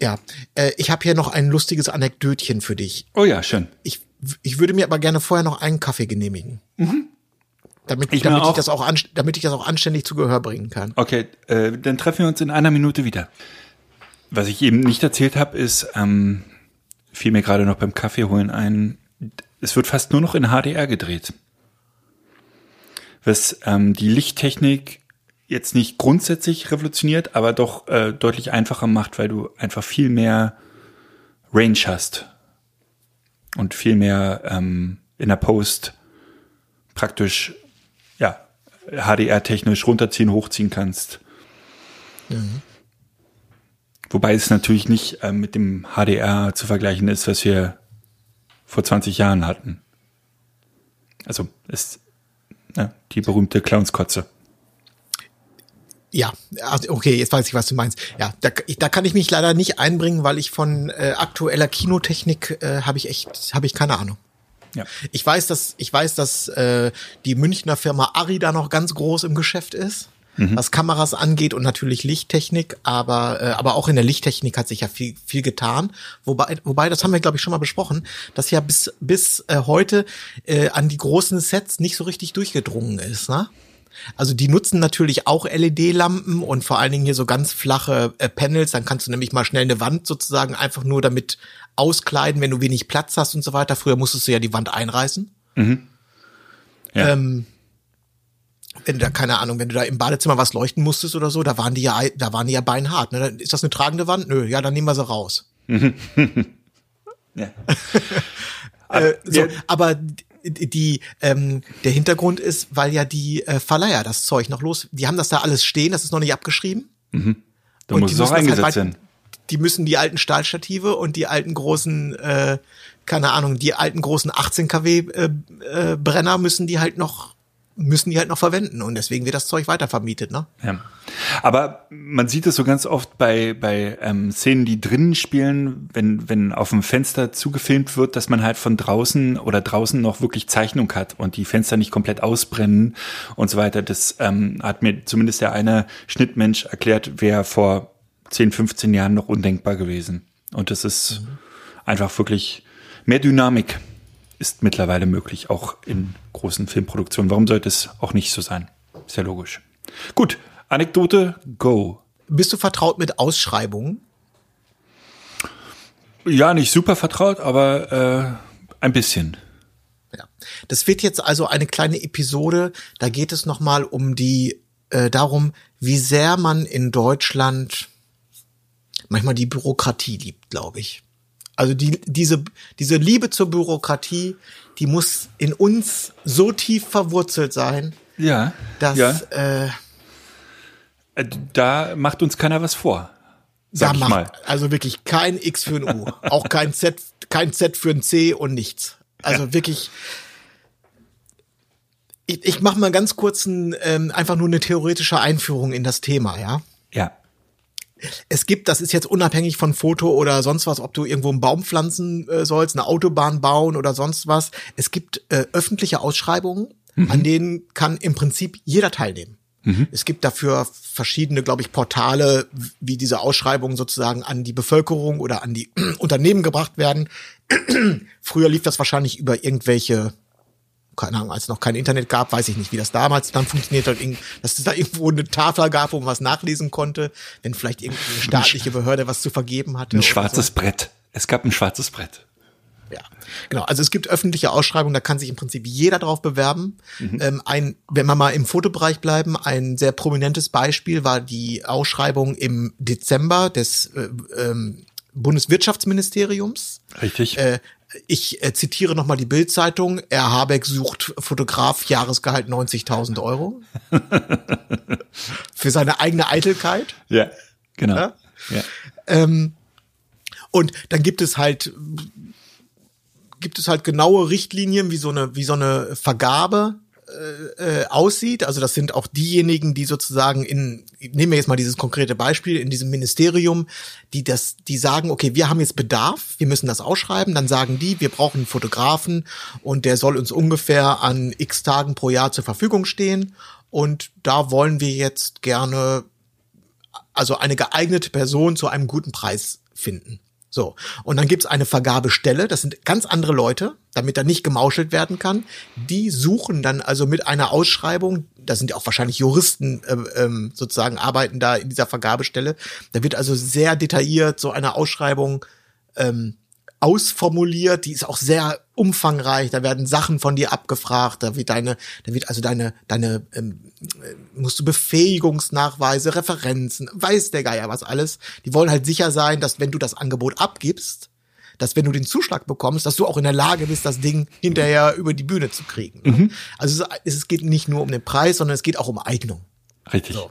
ja, äh, ich habe hier noch ein lustiges Anekdötchen für dich. Oh ja, schön. Ich, ich würde mir aber gerne vorher noch einen Kaffee genehmigen. Mhm. Damit, ich, damit, ich das auch an, damit ich das auch anständig zu Gehör bringen kann. Okay, äh, dann treffen wir uns in einer Minute wieder. Was ich eben nicht erzählt habe, ist, ähm, fiel mir gerade noch beim Kaffee holen ein, es wird fast nur noch in HDR gedreht. Was ähm, die Lichttechnik jetzt nicht grundsätzlich revolutioniert, aber doch äh, deutlich einfacher macht, weil du einfach viel mehr Range hast und viel mehr ähm, in der Post praktisch HDR-technisch runterziehen, hochziehen kannst. Mhm. Wobei es natürlich nicht äh, mit dem HDR zu vergleichen ist, was wir vor 20 Jahren hatten. Also ist ne, die berühmte Clownskotze. Ja, okay, jetzt weiß ich, was du meinst. Ja, da, da kann ich mich leider nicht einbringen, weil ich von äh, aktueller Kinotechnik äh, habe ich echt, habe ich keine Ahnung. Ja. Ich weiß, dass ich weiß, dass äh, die Münchner Firma Ari da noch ganz groß im Geschäft ist, mhm. was Kameras angeht und natürlich Lichttechnik, aber äh, aber auch in der Lichttechnik hat sich ja viel viel getan. Wobei wobei das haben wir glaube ich schon mal besprochen, dass ja bis bis äh, heute äh, an die großen Sets nicht so richtig durchgedrungen ist, ne? Also die nutzen natürlich auch LED-Lampen und vor allen Dingen hier so ganz flache äh, Panels. Dann kannst du nämlich mal schnell eine Wand sozusagen einfach nur damit auskleiden, wenn du wenig Platz hast und so weiter. Früher musstest du ja die Wand einreißen. Mhm. Ja. Ähm, wenn du da, keine Ahnung, wenn du da im Badezimmer was leuchten musstest oder so, da waren die ja, da waren die ja beinhart. Ne? Ist das eine tragende Wand? Nö, ja, dann nehmen wir sie raus. ja. äh, so. Aber die ähm, der Hintergrund ist, weil ja die äh, Verleiher das Zeug noch los, die haben das da alles stehen, das ist noch nicht abgeschrieben. Mhm. Da muss es auch halt eingesetzt halt werden. Die müssen die alten Stahlstative und die alten großen, äh, keine Ahnung, die alten großen 18 kW äh, äh, Brenner müssen die halt noch müssen die halt noch verwenden und deswegen wird das Zeug weitervermietet, ne? Ja. Aber man sieht es so ganz oft bei bei ähm, Szenen, die drinnen spielen, wenn wenn auf dem Fenster zugefilmt wird, dass man halt von draußen oder draußen noch wirklich Zeichnung hat und die Fenster nicht komplett ausbrennen und so weiter. Das ähm, hat mir zumindest der eine Schnittmensch erklärt, wäre vor 10, 15 Jahren noch undenkbar gewesen. Und das ist mhm. einfach wirklich mehr Dynamik ist mittlerweile möglich, auch in großen Filmproduktionen. Warum sollte es auch nicht so sein? Sehr logisch. Gut, Anekdote, go. Bist du vertraut mit Ausschreibungen? Ja, nicht super vertraut, aber äh, ein bisschen. Ja. Das wird jetzt also eine kleine Episode. Da geht es nochmal um die, äh, darum, wie sehr man in Deutschland manchmal die Bürokratie liebt, glaube ich. Also die, diese, diese Liebe zur Bürokratie, die muss in uns so tief verwurzelt sein, ja, dass ja. Äh, äh da macht uns keiner was vor. Sag da ich macht mal. also wirklich kein X für ein U, auch kein Z, kein Z für ein C und nichts. Also ja. wirklich. Ich, ich mache mal ganz kurz ein, ähm, einfach nur eine theoretische Einführung in das Thema, ja. Ja es gibt, das ist jetzt unabhängig von Foto oder sonst was, ob du irgendwo einen Baum pflanzen äh, sollst, eine Autobahn bauen oder sonst was. Es gibt äh, öffentliche Ausschreibungen, mhm. an denen kann im Prinzip jeder teilnehmen. Mhm. Es gibt dafür verschiedene, glaube ich, Portale, wie diese Ausschreibungen sozusagen an die Bevölkerung oder an die Unternehmen gebracht werden. Früher lief das wahrscheinlich über irgendwelche keine Ahnung, als es noch kein Internet gab, weiß ich nicht, wie das damals dann funktioniert hat, dass es da irgendwo eine Tafel gab, wo man was nachlesen konnte, wenn vielleicht irgendeine staatliche Behörde was zu vergeben hatte. Ein schwarzes so. Brett. Es gab ein schwarzes Brett. Ja, genau. Also es gibt öffentliche Ausschreibungen, da kann sich im Prinzip jeder drauf bewerben. Mhm. Ähm, ein, wenn wir mal im Fotobereich bleiben, ein sehr prominentes Beispiel war die Ausschreibung im Dezember des äh, ähm, Bundeswirtschaftsministeriums. Richtig. Äh, ich äh, zitiere nochmal die Bildzeitung. Herr Habeck sucht Fotograf, Jahresgehalt 90.000 Euro. Für seine eigene Eitelkeit. Ja, genau. Ja? Ja. Ähm, und dann gibt es halt gibt es halt genaue Richtlinien, wie so eine wie so eine Vergabe äh, äh, aussieht. Also das sind auch diejenigen, die sozusagen in, nehmen wir jetzt mal dieses konkrete Beispiel, in diesem Ministerium, die das, die sagen, okay, wir haben jetzt Bedarf, wir müssen das ausschreiben, dann sagen die, wir brauchen einen Fotografen und der soll uns ungefähr an x Tagen pro Jahr zur Verfügung stehen. Und da wollen wir jetzt gerne also eine geeignete Person zu einem guten Preis finden. So. Und dann gibt's eine Vergabestelle, das sind ganz andere Leute, damit da nicht gemauschelt werden kann. Die suchen dann also mit einer Ausschreibung, da sind ja auch wahrscheinlich Juristen äh, ähm, sozusagen, arbeiten da in dieser Vergabestelle. Da wird also sehr detailliert so eine Ausschreibung ähm, ausformuliert, die ist auch sehr umfangreich, da werden Sachen von dir abgefragt, da wird deine, da wird also deine, deine, ähm, äh, musst du Befähigungsnachweise, Referenzen, weiß der Geier was alles. Die wollen halt sicher sein, dass wenn du das Angebot abgibst, dass wenn du den Zuschlag bekommst, dass du auch in der Lage bist, das Ding hinterher über die Bühne zu kriegen. Mhm. Also es, es geht nicht nur um den Preis, sondern es geht auch um Eignung. Richtig. So.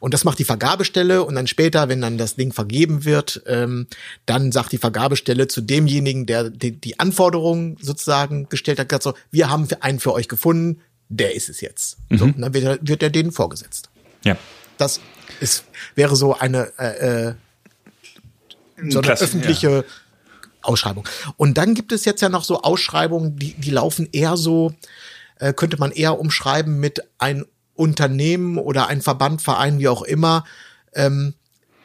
Und das macht die Vergabestelle und dann später, wenn dann das Ding vergeben wird, ähm, dann sagt die Vergabestelle zu demjenigen, der die, die Anforderungen sozusagen gestellt hat, gesagt so, wir haben einen für euch gefunden, der ist es jetzt. So, und dann wird er, wird er denen vorgesetzt. Ja. Das ist, wäre so eine, äh, äh, so eine Klasse- öffentliche Ausschreibung. Und dann gibt es jetzt ja noch so Ausschreibungen, die, die laufen eher so, äh, könnte man eher umschreiben mit ein Unternehmen oder ein Verband, Verein, wie auch immer, ähm,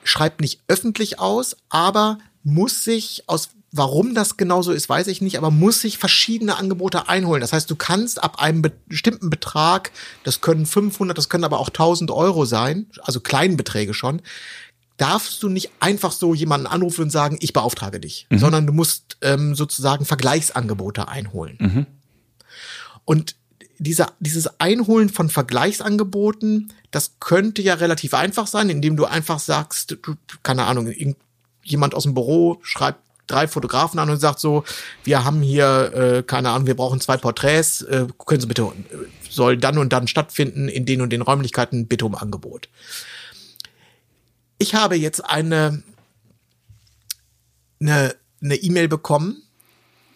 schreibt nicht öffentlich aus, aber muss sich aus Warum das genauso ist, weiß ich nicht, aber muss sich verschiedene Angebote einholen. Das heißt, du kannst ab einem be- bestimmten Betrag, das können 500, das können aber auch 1000 Euro sein, also Kleinbeträge schon, darfst du nicht einfach so jemanden anrufen und sagen, ich beauftrage dich, sondern du musst ähm, sozusagen Vergleichsangebote einholen. Und dieser, dieses Einholen von Vergleichsangeboten, das könnte ja relativ einfach sein, indem du einfach sagst, du, keine Ahnung, jemand aus dem Büro schreibt drei Fotografen an und sagt so, wir haben hier, äh, keine Ahnung, wir brauchen zwei Porträts, äh, können Sie bitte, äh, soll dann und dann stattfinden in den und den Räumlichkeiten, bitte um Angebot. Ich habe jetzt eine eine eine E-Mail bekommen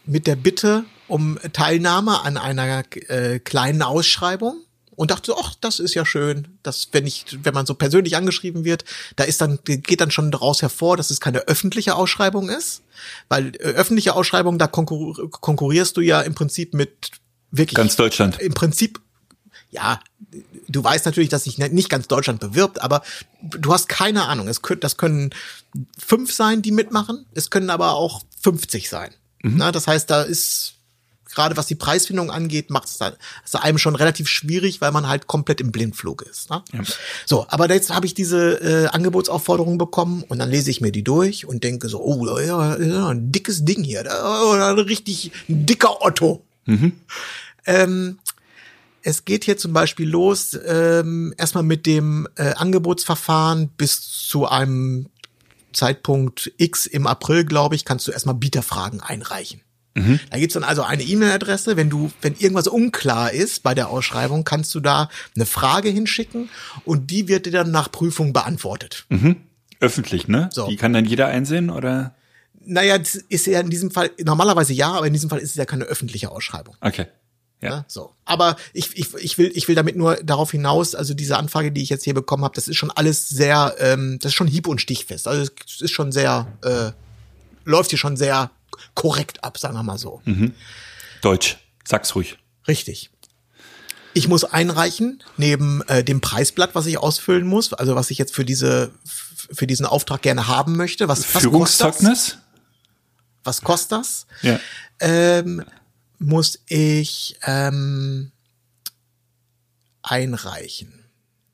mit der Bitte um Teilnahme an einer äh, kleinen Ausschreibung und dachte, ach, das ist ja schön, dass wenn ich, wenn man so persönlich angeschrieben wird, da ist dann geht dann schon daraus hervor, dass es keine öffentliche Ausschreibung ist, weil äh, öffentliche Ausschreibung da konkur konkurrierst du ja im Prinzip mit wirklich Ganz Deutschland. im Prinzip, ja, du weißt natürlich, dass sich nicht ganz Deutschland bewirbt, aber du hast keine Ahnung. Es können, das können fünf sein, die mitmachen. Es können aber auch 50 sein. Na, das heißt, da ist gerade was die Preisfindung angeht, macht es da- es einem schon relativ schwierig, weil man halt komplett im Blindflug ist. Ne? So, aber jetzt habe ich diese äh, Angebotsaufforderung bekommen und dann lese ich mir die durch und denke so, oh, ja, ja, ein dickes Ding hier, da, ein richtig dicker Otto. Ähm, es geht hier zum Beispiel los, ähm, erstmal mit dem äh, Angebotsverfahren bis zu einem Zeitpunkt X im April, glaube ich, kannst du erstmal Bieterfragen einreichen. Da gibt's dann also eine E-Mail-Adresse. Wenn du, wenn irgendwas unklar ist bei der Ausschreibung, kannst du da eine Frage hinschicken und die wird dir dann nach Prüfung beantwortet. Öffentlich, ne? So. Die kann dann jeder einsehen oder? Naja, das ist ja in diesem Fall, normalerweise ja, aber in diesem Fall ist es ja keine öffentliche Ausschreibung. Okay. Ja. Ja, so. Aber ich, ich, ich will, ich will damit nur darauf hinaus, also diese Anfrage, die ich jetzt hier bekommen habe, das ist schon alles sehr, ähm, das ist schon hieb- und stichfest. Also es ist schon sehr, äh, läuft hier schon sehr korrekt ab, sagen wir mal so. Deutsch. Sag's ruhig. Richtig. Ich muss einreichen, neben äh, dem Preisblatt, was ich ausfüllen muss, also was ich jetzt für diese, für diesen Auftrag gerne haben möchte. Was, was? Führungszeugnis? Was kostet das? Ja. ähm, muss ich ähm, einreichen.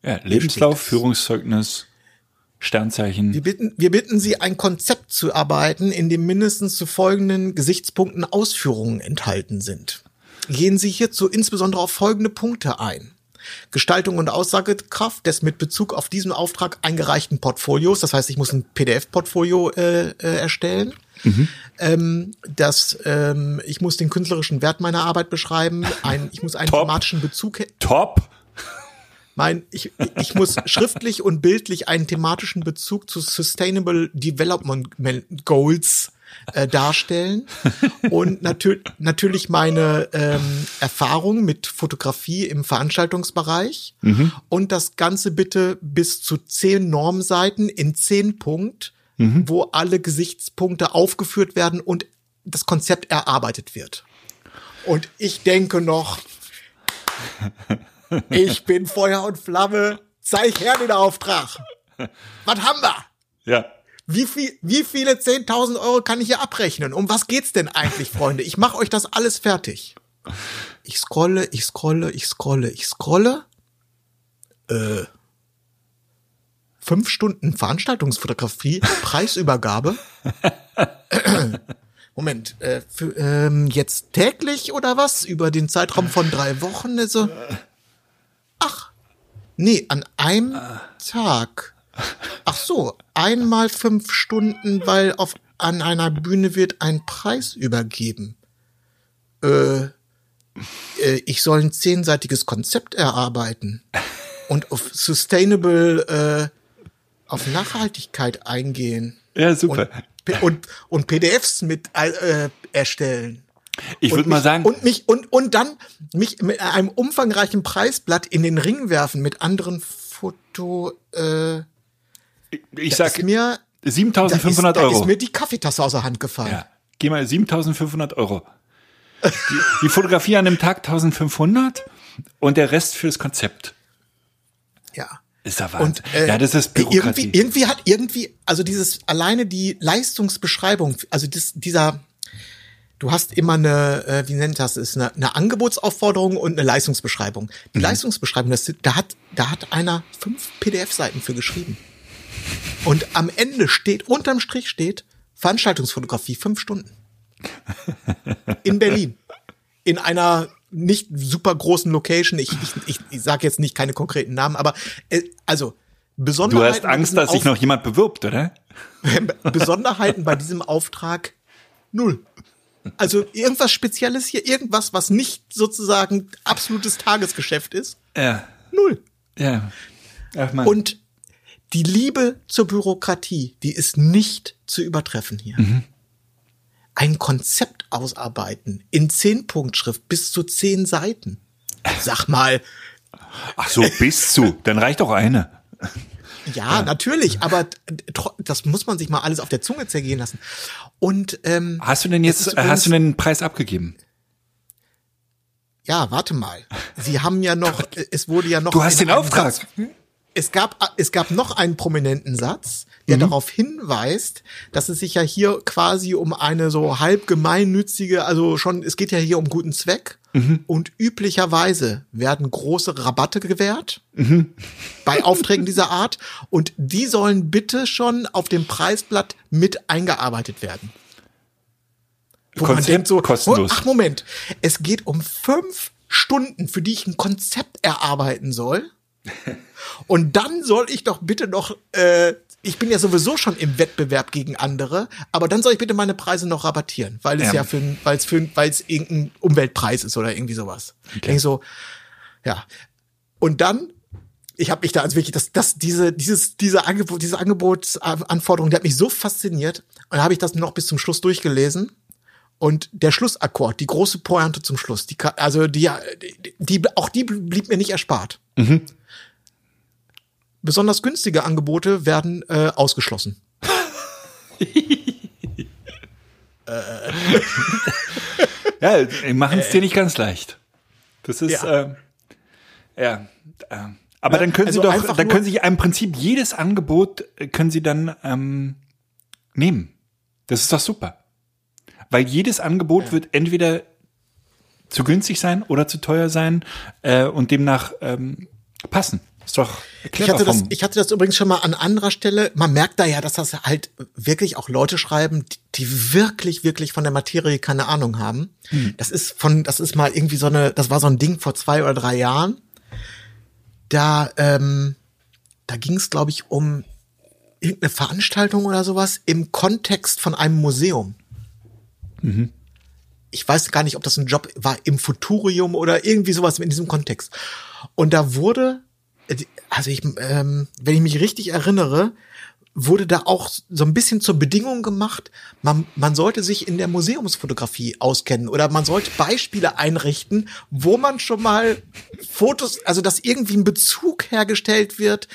Ja, Lebenslauf? Führungszeugnis, Sternzeichen. Wir bitten, wir bitten Sie, ein Konzept zu arbeiten, in dem mindestens zu folgenden Gesichtspunkten Ausführungen enthalten sind. Gehen Sie hierzu insbesondere auf folgende Punkte ein. Gestaltung und Aussagekraft des mit Bezug auf diesen Auftrag eingereichten Portfolios. Das heißt, ich muss ein PDF-Portfolio äh, äh, erstellen. Ähm, das, ähm, ich muss den künstlerischen Wert meiner Arbeit beschreiben. Ein, ich muss einen Top. thematischen Bezug Top. Mein, ich, ich muss schriftlich und bildlich einen thematischen Bezug zu Sustainable Development Goals äh, darstellen und natür natürlich meine ähm, Erfahrung mit Fotografie im Veranstaltungsbereich und das Ganze bitte bis zu zehn Normseiten in zehn Punkt, wo alle Gesichtspunkte aufgeführt werden und das Konzept erarbeitet wird. Und ich denke noch, ich bin Feuer und Flamme. Zeig her den Auftrag. Was haben wir? Ja. Wie viel, wie viele 10.000 Euro kann ich hier abrechnen? Um was geht's denn eigentlich, Freunde? Ich mache euch das alles fertig. Ich scrolle, ich scrolle, ich scrolle, ich scrolle. Äh, fünf Stunden Veranstaltungsfotografie, Preisübergabe. Moment, äh, für, ähm, jetzt täglich oder was? Über den Zeitraum von drei Wochen? Also, ach, nee, an einem Tag. Ach so, einmal fünf Stunden, weil auf an einer Bühne wird ein Preis übergeben. Äh, äh, ich soll ein zehnseitiges Konzept erarbeiten und auf Sustainable, äh, auf Nachhaltigkeit eingehen. Ja, super. Und, und, und PDFs mit äh, erstellen. Ich würde mal sagen, Und mich, und, und dann mich mit einem umfangreichen Preisblatt in den Ring werfen mit anderen Foto, äh, ich da sag ist mir, da ist, 7500 da Euro. ist mir die Kaffeetasse aus der Hand gefallen. ja, geh mal 7500 Euro. Die, die Fotografie an dem Tag 1500 und der Rest fürs Konzept. ja. Ist ja Wahnsinn. Und äh, ja, das ist Bürokratie. Irgendwie, irgendwie hat irgendwie, also dieses alleine die Leistungsbeschreibung, also das, dieser, du hast immer eine, äh, wie nennt das, ist eine, eine Angebotsaufforderung und eine Leistungsbeschreibung. Die Mhm. Leistungsbeschreibung, das, da hat, da hat einer fünf PDF-Seiten für geschrieben. Und am Ende steht, unterm Strich steht, Veranstaltungsfotografie fünf Stunden. In Berlin. In einer nicht super großen Location. Ich, ich, ich, ich sage jetzt nicht keine konkreten Namen, aber äh, also Du Besonderheiten hast bei Angst, dass sich noch jemand bewirbt, oder? Besonderheiten bei diesem Auftrag null. Also irgendwas Spezielles hier, irgendwas, was nicht sozusagen absolutes Tagesgeschäft ist, Ja, null. ja. Ach man. Und die Liebe zur Bürokratie, die ist nicht zu übertreffen hier. Ein Konzept ausarbeiten in zehn Punktschrift bis zu zehn Seiten. Sag mal, Ach so, bis zu. Dann reicht doch eine. Ja, natürlich, aber das muss man sich mal alles auf der Zunge zergehen lassen. Und ähm, Hast du denn jetzt, hast du denn einen Preis abgegeben? ja, warte mal. Sie haben ja noch, es wurde ja noch. Du hast den Auftrag. Satz, es gab, es gab noch einen prominenten Satz, der Mhm. darauf hinweist, dass es sich ja hier quasi um eine so halb gemeinnützige, also schon, es geht ja hier um guten Zweck. Mhm. Und üblicherweise werden große Rabatte gewährt Mhm. bei Aufträgen dieser Art. Und die sollen bitte schon auf dem Preisblatt mit eingearbeitet werden. Wo man Konzept denkt so, kostenlos. oh, ach Moment, es geht um fünf Stunden, für die ich ein Konzept erarbeiten soll. Und dann soll ich doch bitte noch, äh, ich bin ja sowieso schon im Wettbewerb gegen andere, aber dann soll ich bitte meine Preise noch rabattieren, weil es Ja. ja, für, ein- weil es für, weil es irgendein Umweltpreis ist oder irgendwie sowas. Denk ich so, ja. Und dann, ich habe mich da also wirklich, das, das, diese, dieses, diese Angebot, diese Angebotsanforderung, die hat mich so fasziniert. Und da habe ich das noch bis zum Schluss durchgelesen. Und der Schlussakkord, die große Pointe zum Schluss, die, also die, die, die auch die blieb mir nicht erspart. Besonders günstige Angebote werden äh, ausgeschlossen. Ja, die machen es dir nicht ganz leicht. Das ist, Ja. ja. Äh, ja. Äh, aber dann können also Sie doch, dann können Sie im Prinzip jedes Angebot äh, können Sie dann ähm, nehmen. Das ist doch super. Weil jedes Angebot wird entweder zu günstig sein oder zu teuer sein äh, und demnach ähm, passen. Ist doch Ich hatte, das, ich hatte das übrigens schon mal an anderer Stelle. Man merkt da ja, dass das halt wirklich auch Leute schreiben, die, wirklich, wirklich von der Materie keine Ahnung haben. Hm. Das ist von, das ist mal irgendwie so eine, das war so ein Ding vor zwei oder drei Jahren. Da, ähm, da ging es, glaube ich, um irgendeine Veranstaltung oder sowas im Kontext von einem Museum. Ich weiß gar nicht, ob das ein Job war im Futurium oder irgendwie sowas in diesem Kontext. Und da wurde, also ich, ähm, wenn ich mich richtig erinnere, wurde da auch so ein bisschen zur Bedingung gemacht, man, man sollte sich in der Museumsfotografie auskennen oder man sollte Beispiele einrichten, wo man schon mal Fotos, also dass irgendwie ein Bezug hergestellt wird.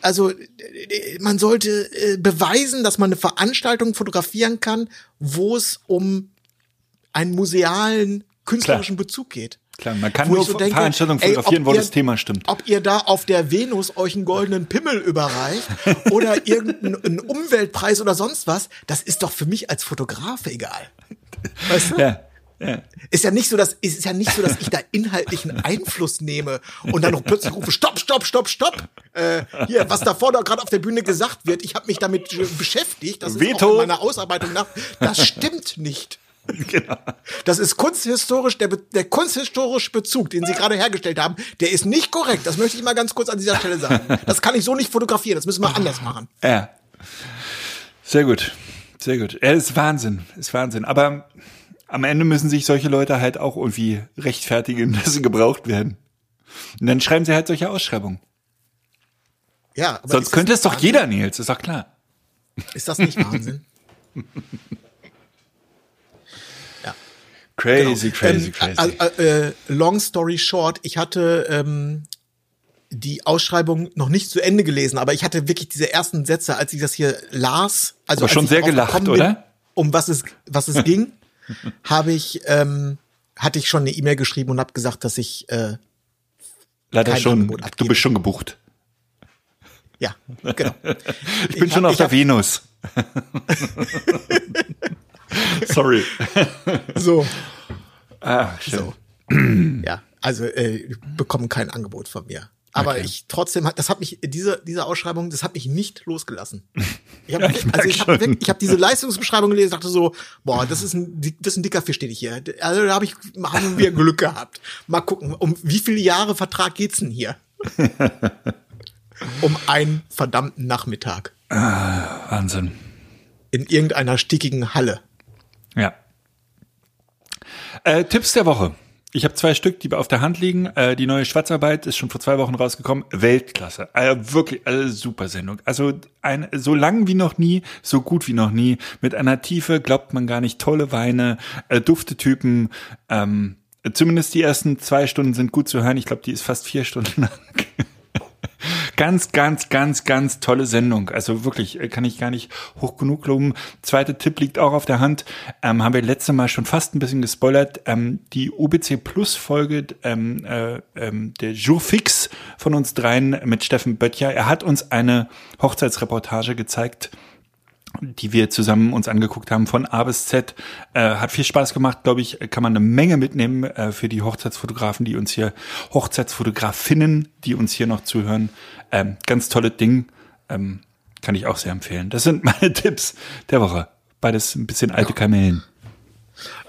Also äh, man sollte äh, beweisen, dass man eine Veranstaltung fotografieren kann, wo es um einen musealen künstlerischen Bezug geht. Klar, man kann nur so denke, Veranstaltungen ey, fotografieren, ob wo ihr- das Thema stimmt. Ob ihr da auf der Venus euch einen goldenen Pimmel überreicht oder irgendeinen Umweltpreis oder sonst was, das ist doch für mich als Fotograf egal. Weißt du? Ja, ja. Ist ja nicht so, dass ist ja nicht so, dass ich da inhaltlichen Einfluss nehme und dann noch plötzlich rufe Stopp, Stopp, Stopp, Stopp. Äh, hier, was da vorne gerade auf der Bühne gesagt wird, ich habe mich damit beschäftigt. Das ist Veto. auch in meiner Ausarbeitung nach. Das stimmt nicht. Genau. Das ist kunsthistorisch, der, der kunsthistorische Bezug, den Sie gerade hergestellt haben, der ist nicht korrekt. Das möchte ich mal ganz kurz an dieser Stelle sagen. Das kann ich so nicht fotografieren. Das müssen wir anders machen. Ja. Sehr gut. Sehr gut. Ja, ist Wahnsinn, ist Wahnsinn. Aber am Ende müssen sich solche Leute halt auch irgendwie rechtfertigen, dass sie gebraucht werden. Und dann schreiben sie halt solche Ausschreibungen. Ja, aber Sonst könnte es doch Wahnsinn? jeder, Nils, ist doch klar. Ist das nicht Wahnsinn? Crazy, crazy, Ähm, crazy. äh, äh, long story short, ich hatte ähm, die Ausschreibung noch nicht zu Ende gelesen, aber ich hatte wirklich diese ersten Sätze, als ich das hier las, also Aber schon sehr gelacht, bin, oder? um was es was es ging, habe ich ähm, hatte ich schon eine E-Mail geschrieben und habe gesagt, dass ich äh, Leider schon, du bist schon gebucht. ja genau. Ich bin Ich schon hab- auf der hab- Venus. Sorry. so Ah, schön. So. ja, also äh, bekommen kein Angebot von mir. Aber Okay. ich trotzdem, das hat mich, diese, diese Ausschreibung, das hat mich nicht losgelassen. Ich habe Ja, ich also ich hab, ich hab diese Leistungsbeschreibung gelesen, dachte so, boah, das ist ein, das ist ein dicker Fisch, den ich hier. Also da habe ich, haben wir Glück gehabt. Mal gucken, um wie viele Jahre Vertrag geht's denn hier? um einen verdammten Nachmittag Wahnsinn. in irgendeiner stickigen Halle. Ja. Äh, Tipps der Woche. Ich habe zwei Stück, die auf der Hand liegen. Äh, die neue Schwarzarbeit ist schon vor zwei Wochen rausgekommen. Weltklasse. Also wirklich, also super Sendung. Also ein, so lang wie noch nie, so gut wie noch nie. Mit einer Tiefe, glaubt man gar nicht. Tolle Weine, äh, Duftetypen. Ähm, zumindest die ersten zwei Stunden sind gut zu hören. Ich glaube, die ist fast vier Stunden lang. Ganz, ganz, ganz, ganz tolle Sendung. Also wirklich, äh, kann ich gar nicht hoch genug loben. Zweiter Tipp liegt auch auf der Hand. Ähm, haben wir letzte Mal schon fast ein bisschen gespoilert. Ähm, die UBC Plus Folge, ähm, äh, ähm, der Jour fix von uns dreien mit Steffen Böttcher. Er hat uns eine Hochzeitsreportage gezeigt die wir zusammen uns angeguckt haben von A bis Z. Äh, hat viel Spaß gemacht, glaube ich, kann man eine Menge mitnehmen äh, für die Hochzeitsfotografen, die uns hier, Hochzeitsfotografinnen, die uns hier noch zuhören. Ähm, ganz tolles Ding, ähm, kann ich auch sehr empfehlen. Das sind meine Tipps der Woche. Beides ein bisschen alte Kamellen.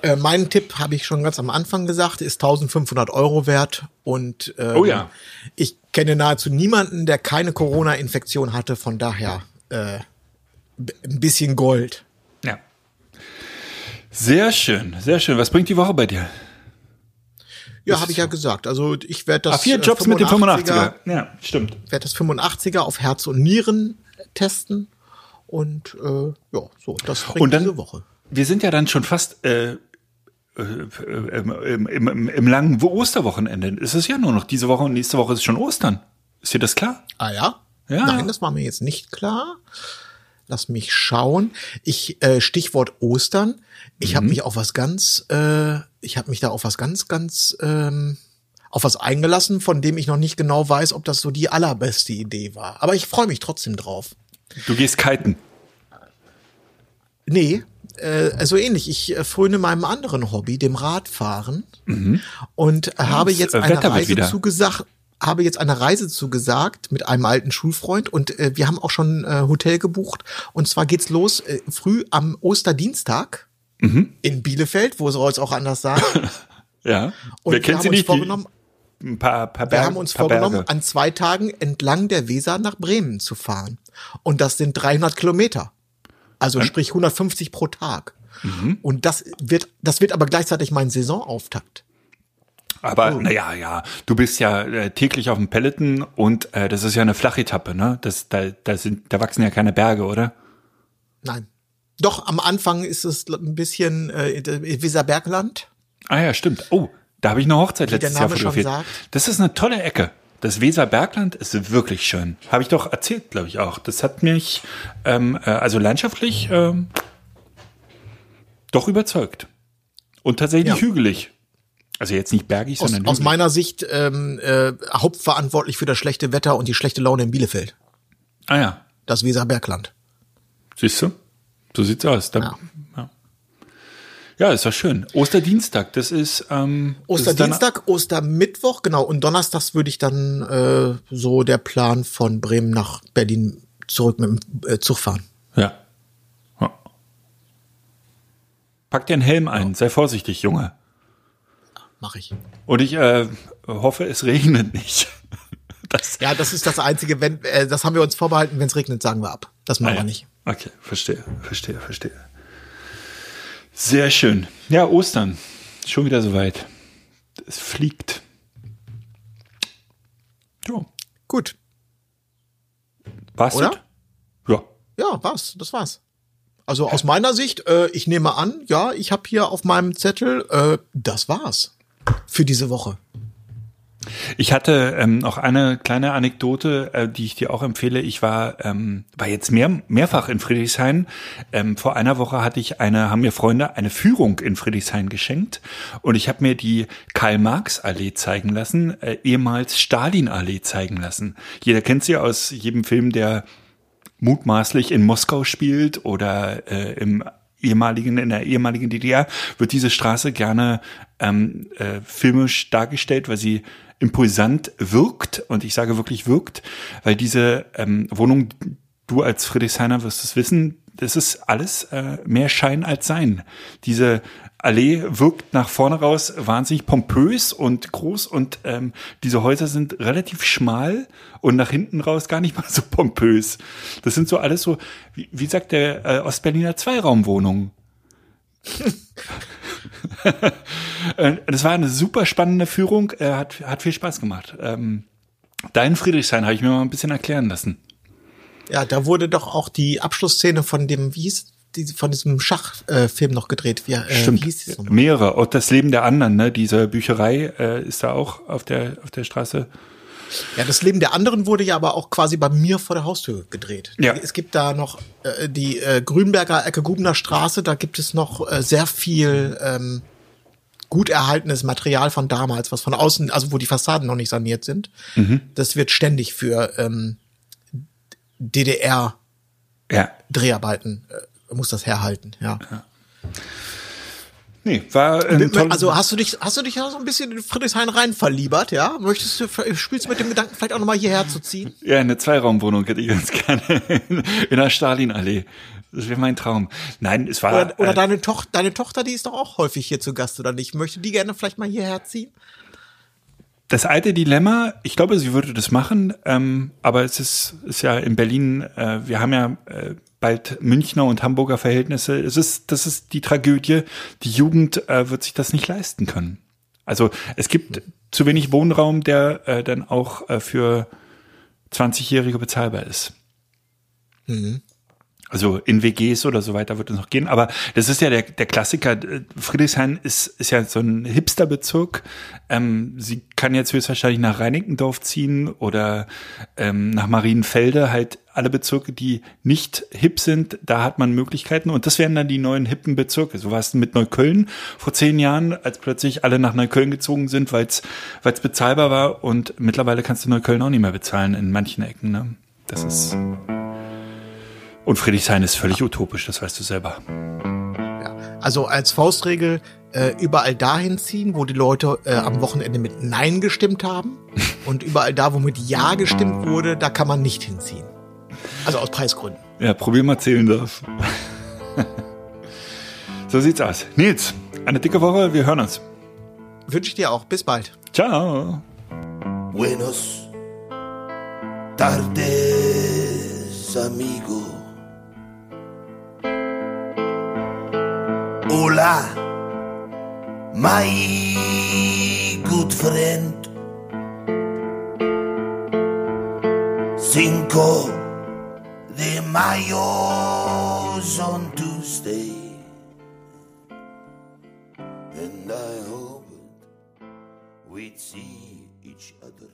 Äh, mein Tipp habe ich schon ganz am Anfang gesagt, ist 1500 Euro wert und ähm, Oh ja. ich kenne nahezu niemanden, der keine Corona-Infektion hatte, von daher äh, ein bisschen Gold. Ja. Sehr schön, sehr schön. Was bringt die Woche bei dir? Ja, habe ich ja gesagt. Also ich werde das Ah, vier äh, Jobs mit dem 85er 85er. Ja, stimmt. werde das 85er auf Herz und Nieren testen und äh, ja, so, das bringt Und dann- diese Woche. Wir sind ja dann schon fast äh, äh, im, im, im, im langen Osterwochenende. Es ist ja nur noch diese Woche und nächste Woche ist schon Ostern. Ist dir das klar? Ah ja? Ja. Nein, das war mir jetzt nicht klar. Lass mich schauen. Ich äh, Stichwort Ostern. Ich Mhm. habe mich auf was ganz, äh, ich habe mich da auf was ganz, ganz ähm, auf was eingelassen, von dem ich noch nicht genau weiß, ob das so die allerbeste Idee war. Aber ich freue mich trotzdem drauf. Du gehst kiten. Nee, äh, also ähnlich. Ich äh, fröne meinem anderen Hobby, dem Radfahren, und äh, habe das, jetzt äh, eine Wetter Reise zugesagt, habe jetzt eine Reise zugesagt mit einem alten Schulfreund und äh, wir haben auch schon äh, Hotel gebucht. Und zwar geht's los äh, früh am Osterdienstag Mhm. in Bielefeld, wo soll es auch anders sein. Ja. Und Wer kennt haben sie uns nicht? Vorgenommen, ein paar, paar wir Berge, haben uns vorgenommen, Berge. an zwei Tagen entlang der Weser nach Bremen zu fahren. Und das sind 300 Kilometer. Also sprich 150 pro Tag. Mhm. Und das wird, das wird aber gleichzeitig mein Saisonauftakt. Aber Oh. naja, ja, du bist ja äh, täglich auf dem Peloton und äh, das ist ja eine Flachetappe, ne? Das, da, da, sind, da wachsen ja keine Berge, oder? Nein. Doch, am Anfang ist es ein bisschen äh, Weserbergland. Ah ja, stimmt. Oh, da habe ich eine Hochzeit Wie letztes Jahr fotografiert. Das ist eine tolle Ecke. Das Weserbergland ist wirklich schön. Habe ich doch erzählt, glaube ich auch. Das hat mich ähm, äh, also landschaftlich ähm, doch überzeugt. Und tatsächlich Ja. hügelig. Also jetzt nicht bergig, Aus, sondern aus hügelig. meiner Sicht ähm, äh, hauptverantwortlich für das schlechte Wetter und die schlechte Laune in Bielefeld. Ah ja, Das Weserbergland. siehst du? So sieht's aus. Da, Ja. ja. ja, ist doch schön. Osterdienstag, das ist ähm, das ist Osterdienstag, Ostermittwoch, genau. Und donnerstags würde ich dann äh, so der Plan von Bremen nach Berlin zurück mit dem äh, Zug fahren. Ja. ja. Pack dir einen Helm ein, sei vorsichtig, Junge. Mache ich. Und ich äh, hoffe, es regnet nicht. Das, Ja, das ist das Einzige, wenn, äh, das haben wir uns vorbehalten, wenn es regnet, sagen wir ab. Das machen Ah ja. wir nicht. Okay, verstehe, verstehe, verstehe. Sehr schön. Ja, Ostern. Schon wieder soweit. Es fliegt. Ja. Gut. War's Oder? das? Ja. Ja, was? Das war's. Also aus meiner Sicht, äh, ich nehme an, ja, ich habe hier auf meinem Zettel, äh, das war's für diese Woche. Ich hatte ähm, noch eine kleine Anekdote, äh, die ich dir auch empfehle. Ich war ähm, war jetzt mehr, mehrfach in Friedrichshain. Ähm, vor einer Woche hatte ich eine, haben mir Freunde eine Führung in Friedrichshain geschenkt und ich habe mir die Karl-Marx-Allee zeigen lassen, äh, ehemals Stalin-Allee zeigen lassen. Jeder kennt sie aus jedem Film, der mutmaßlich in Moskau spielt oder äh, im ehemaligen in der ehemaligen DDR wird diese Straße gerne ähm, äh, filmisch dargestellt, weil sie impulsant wirkt und ich sage wirklich wirkt, weil diese ähm, Wohnung, du als Friedrichshainer wirst es wissen, das ist alles äh, mehr Schein als Sein. Diese Allee wirkt nach vorne raus wahnsinnig pompös und groß und ähm, diese Häuser sind relativ schmal und nach hinten raus gar nicht mal so pompös. Das sind so alles so, wie, wie sagt der äh, Ostberliner Zweiraumwohnungen. Das war eine super spannende Führung, äh, hat, hat viel Spaß gemacht. Ähm, dein Friedrichshain habe ich mir mal ein bisschen erklären lassen. Ja, da wurde doch auch die Abschlussszene von dem, wie hieß die, von diesem Schachfilm äh, Film noch gedreht. Wie, äh, Stimmt, wie hieß das nochmal? mehrere. Auch das Leben der anderen, ne? Diese Bücherei äh, ist da auch auf der auf der Straße. Ja, das Leben der anderen wurde ja aber auch quasi bei mir vor der Haustür gedreht. Ja. Es gibt da noch äh, die äh, Grünberger Ecke Gubner Straße, da gibt es noch äh, sehr viel ähm, gut erhaltenes Material von damals, was von außen, also wo die Fassaden noch nicht saniert sind. Mhm. Das wird ständig für ähm, DDR Ja. Dreharbeiten äh, muss das herhalten, ja. Nee, war ein Also hast du dich, hast du dich ja so ein bisschen in Friedrichshain rein verliebert, ja? Möchtest du, spielst du mit dem Gedanken, vielleicht auch nochmal hierher zu ziehen? ja, eine Zweiraumwohnung hätte ich ganz gerne in der Stalinallee. Das wäre mein Traum. Nein, es war Oder, oder äh, deine, Toch deine Tochter, die ist doch auch häufig hier zu Gast, oder nicht? Möchte die gerne vielleicht mal hierher ziehen? das alte Dilemma. Ich glaube, sie würde das machen, ähm, aber es ist, ist ja in Berlin. Äh, wir haben ja äh, bald Münchner und Hamburger Verhältnisse. Es ist, das ist die Tragödie. Die Jugend äh, wird sich das nicht leisten können. Also es gibt zu wenig Wohnraum, der äh, dann auch äh, für 20-Jährige bezahlbar ist. Also in WGs oder so weiter wird es noch gehen. Aber das ist ja der, der Klassiker. Friedrichshain ist, ist ja so ein Hipsterbezirk. Ähm, sie kann jetzt höchstwahrscheinlich nach Reinickendorf ziehen oder ähm, nach Marienfelde. Halt alle Bezirke, die nicht hip sind, da hat man Möglichkeiten. Und das wären dann die neuen hippen Bezirke. So war es mit Neukölln vor zehn Jahren, als plötzlich alle nach Neukölln gezogen sind, weil es bezahlbar war. Und mittlerweile kannst du Neukölln auch nicht mehr bezahlen in manchen Ecken. Ne? Das ist... Und Friedrichshain ist völlig utopisch, das weißt du selber. Ja. Also als Faustregel äh, überall dahin ziehen, wo die Leute äh, am Wochenende mit Nein gestimmt haben. und überall da, wo mit Ja gestimmt wurde, da kann man nicht hinziehen. Also aus Preisgründen. Ja, probier mal zählen darf. so sieht's aus. Nils, eine dicke Woche, wir hören uns. Wünsche ich dir auch. Bis bald. Ciao. Buenos tardes, amigo. Hola, my good friend. Cinco de Mayo's on Tuesday. And I hope we'd see each other.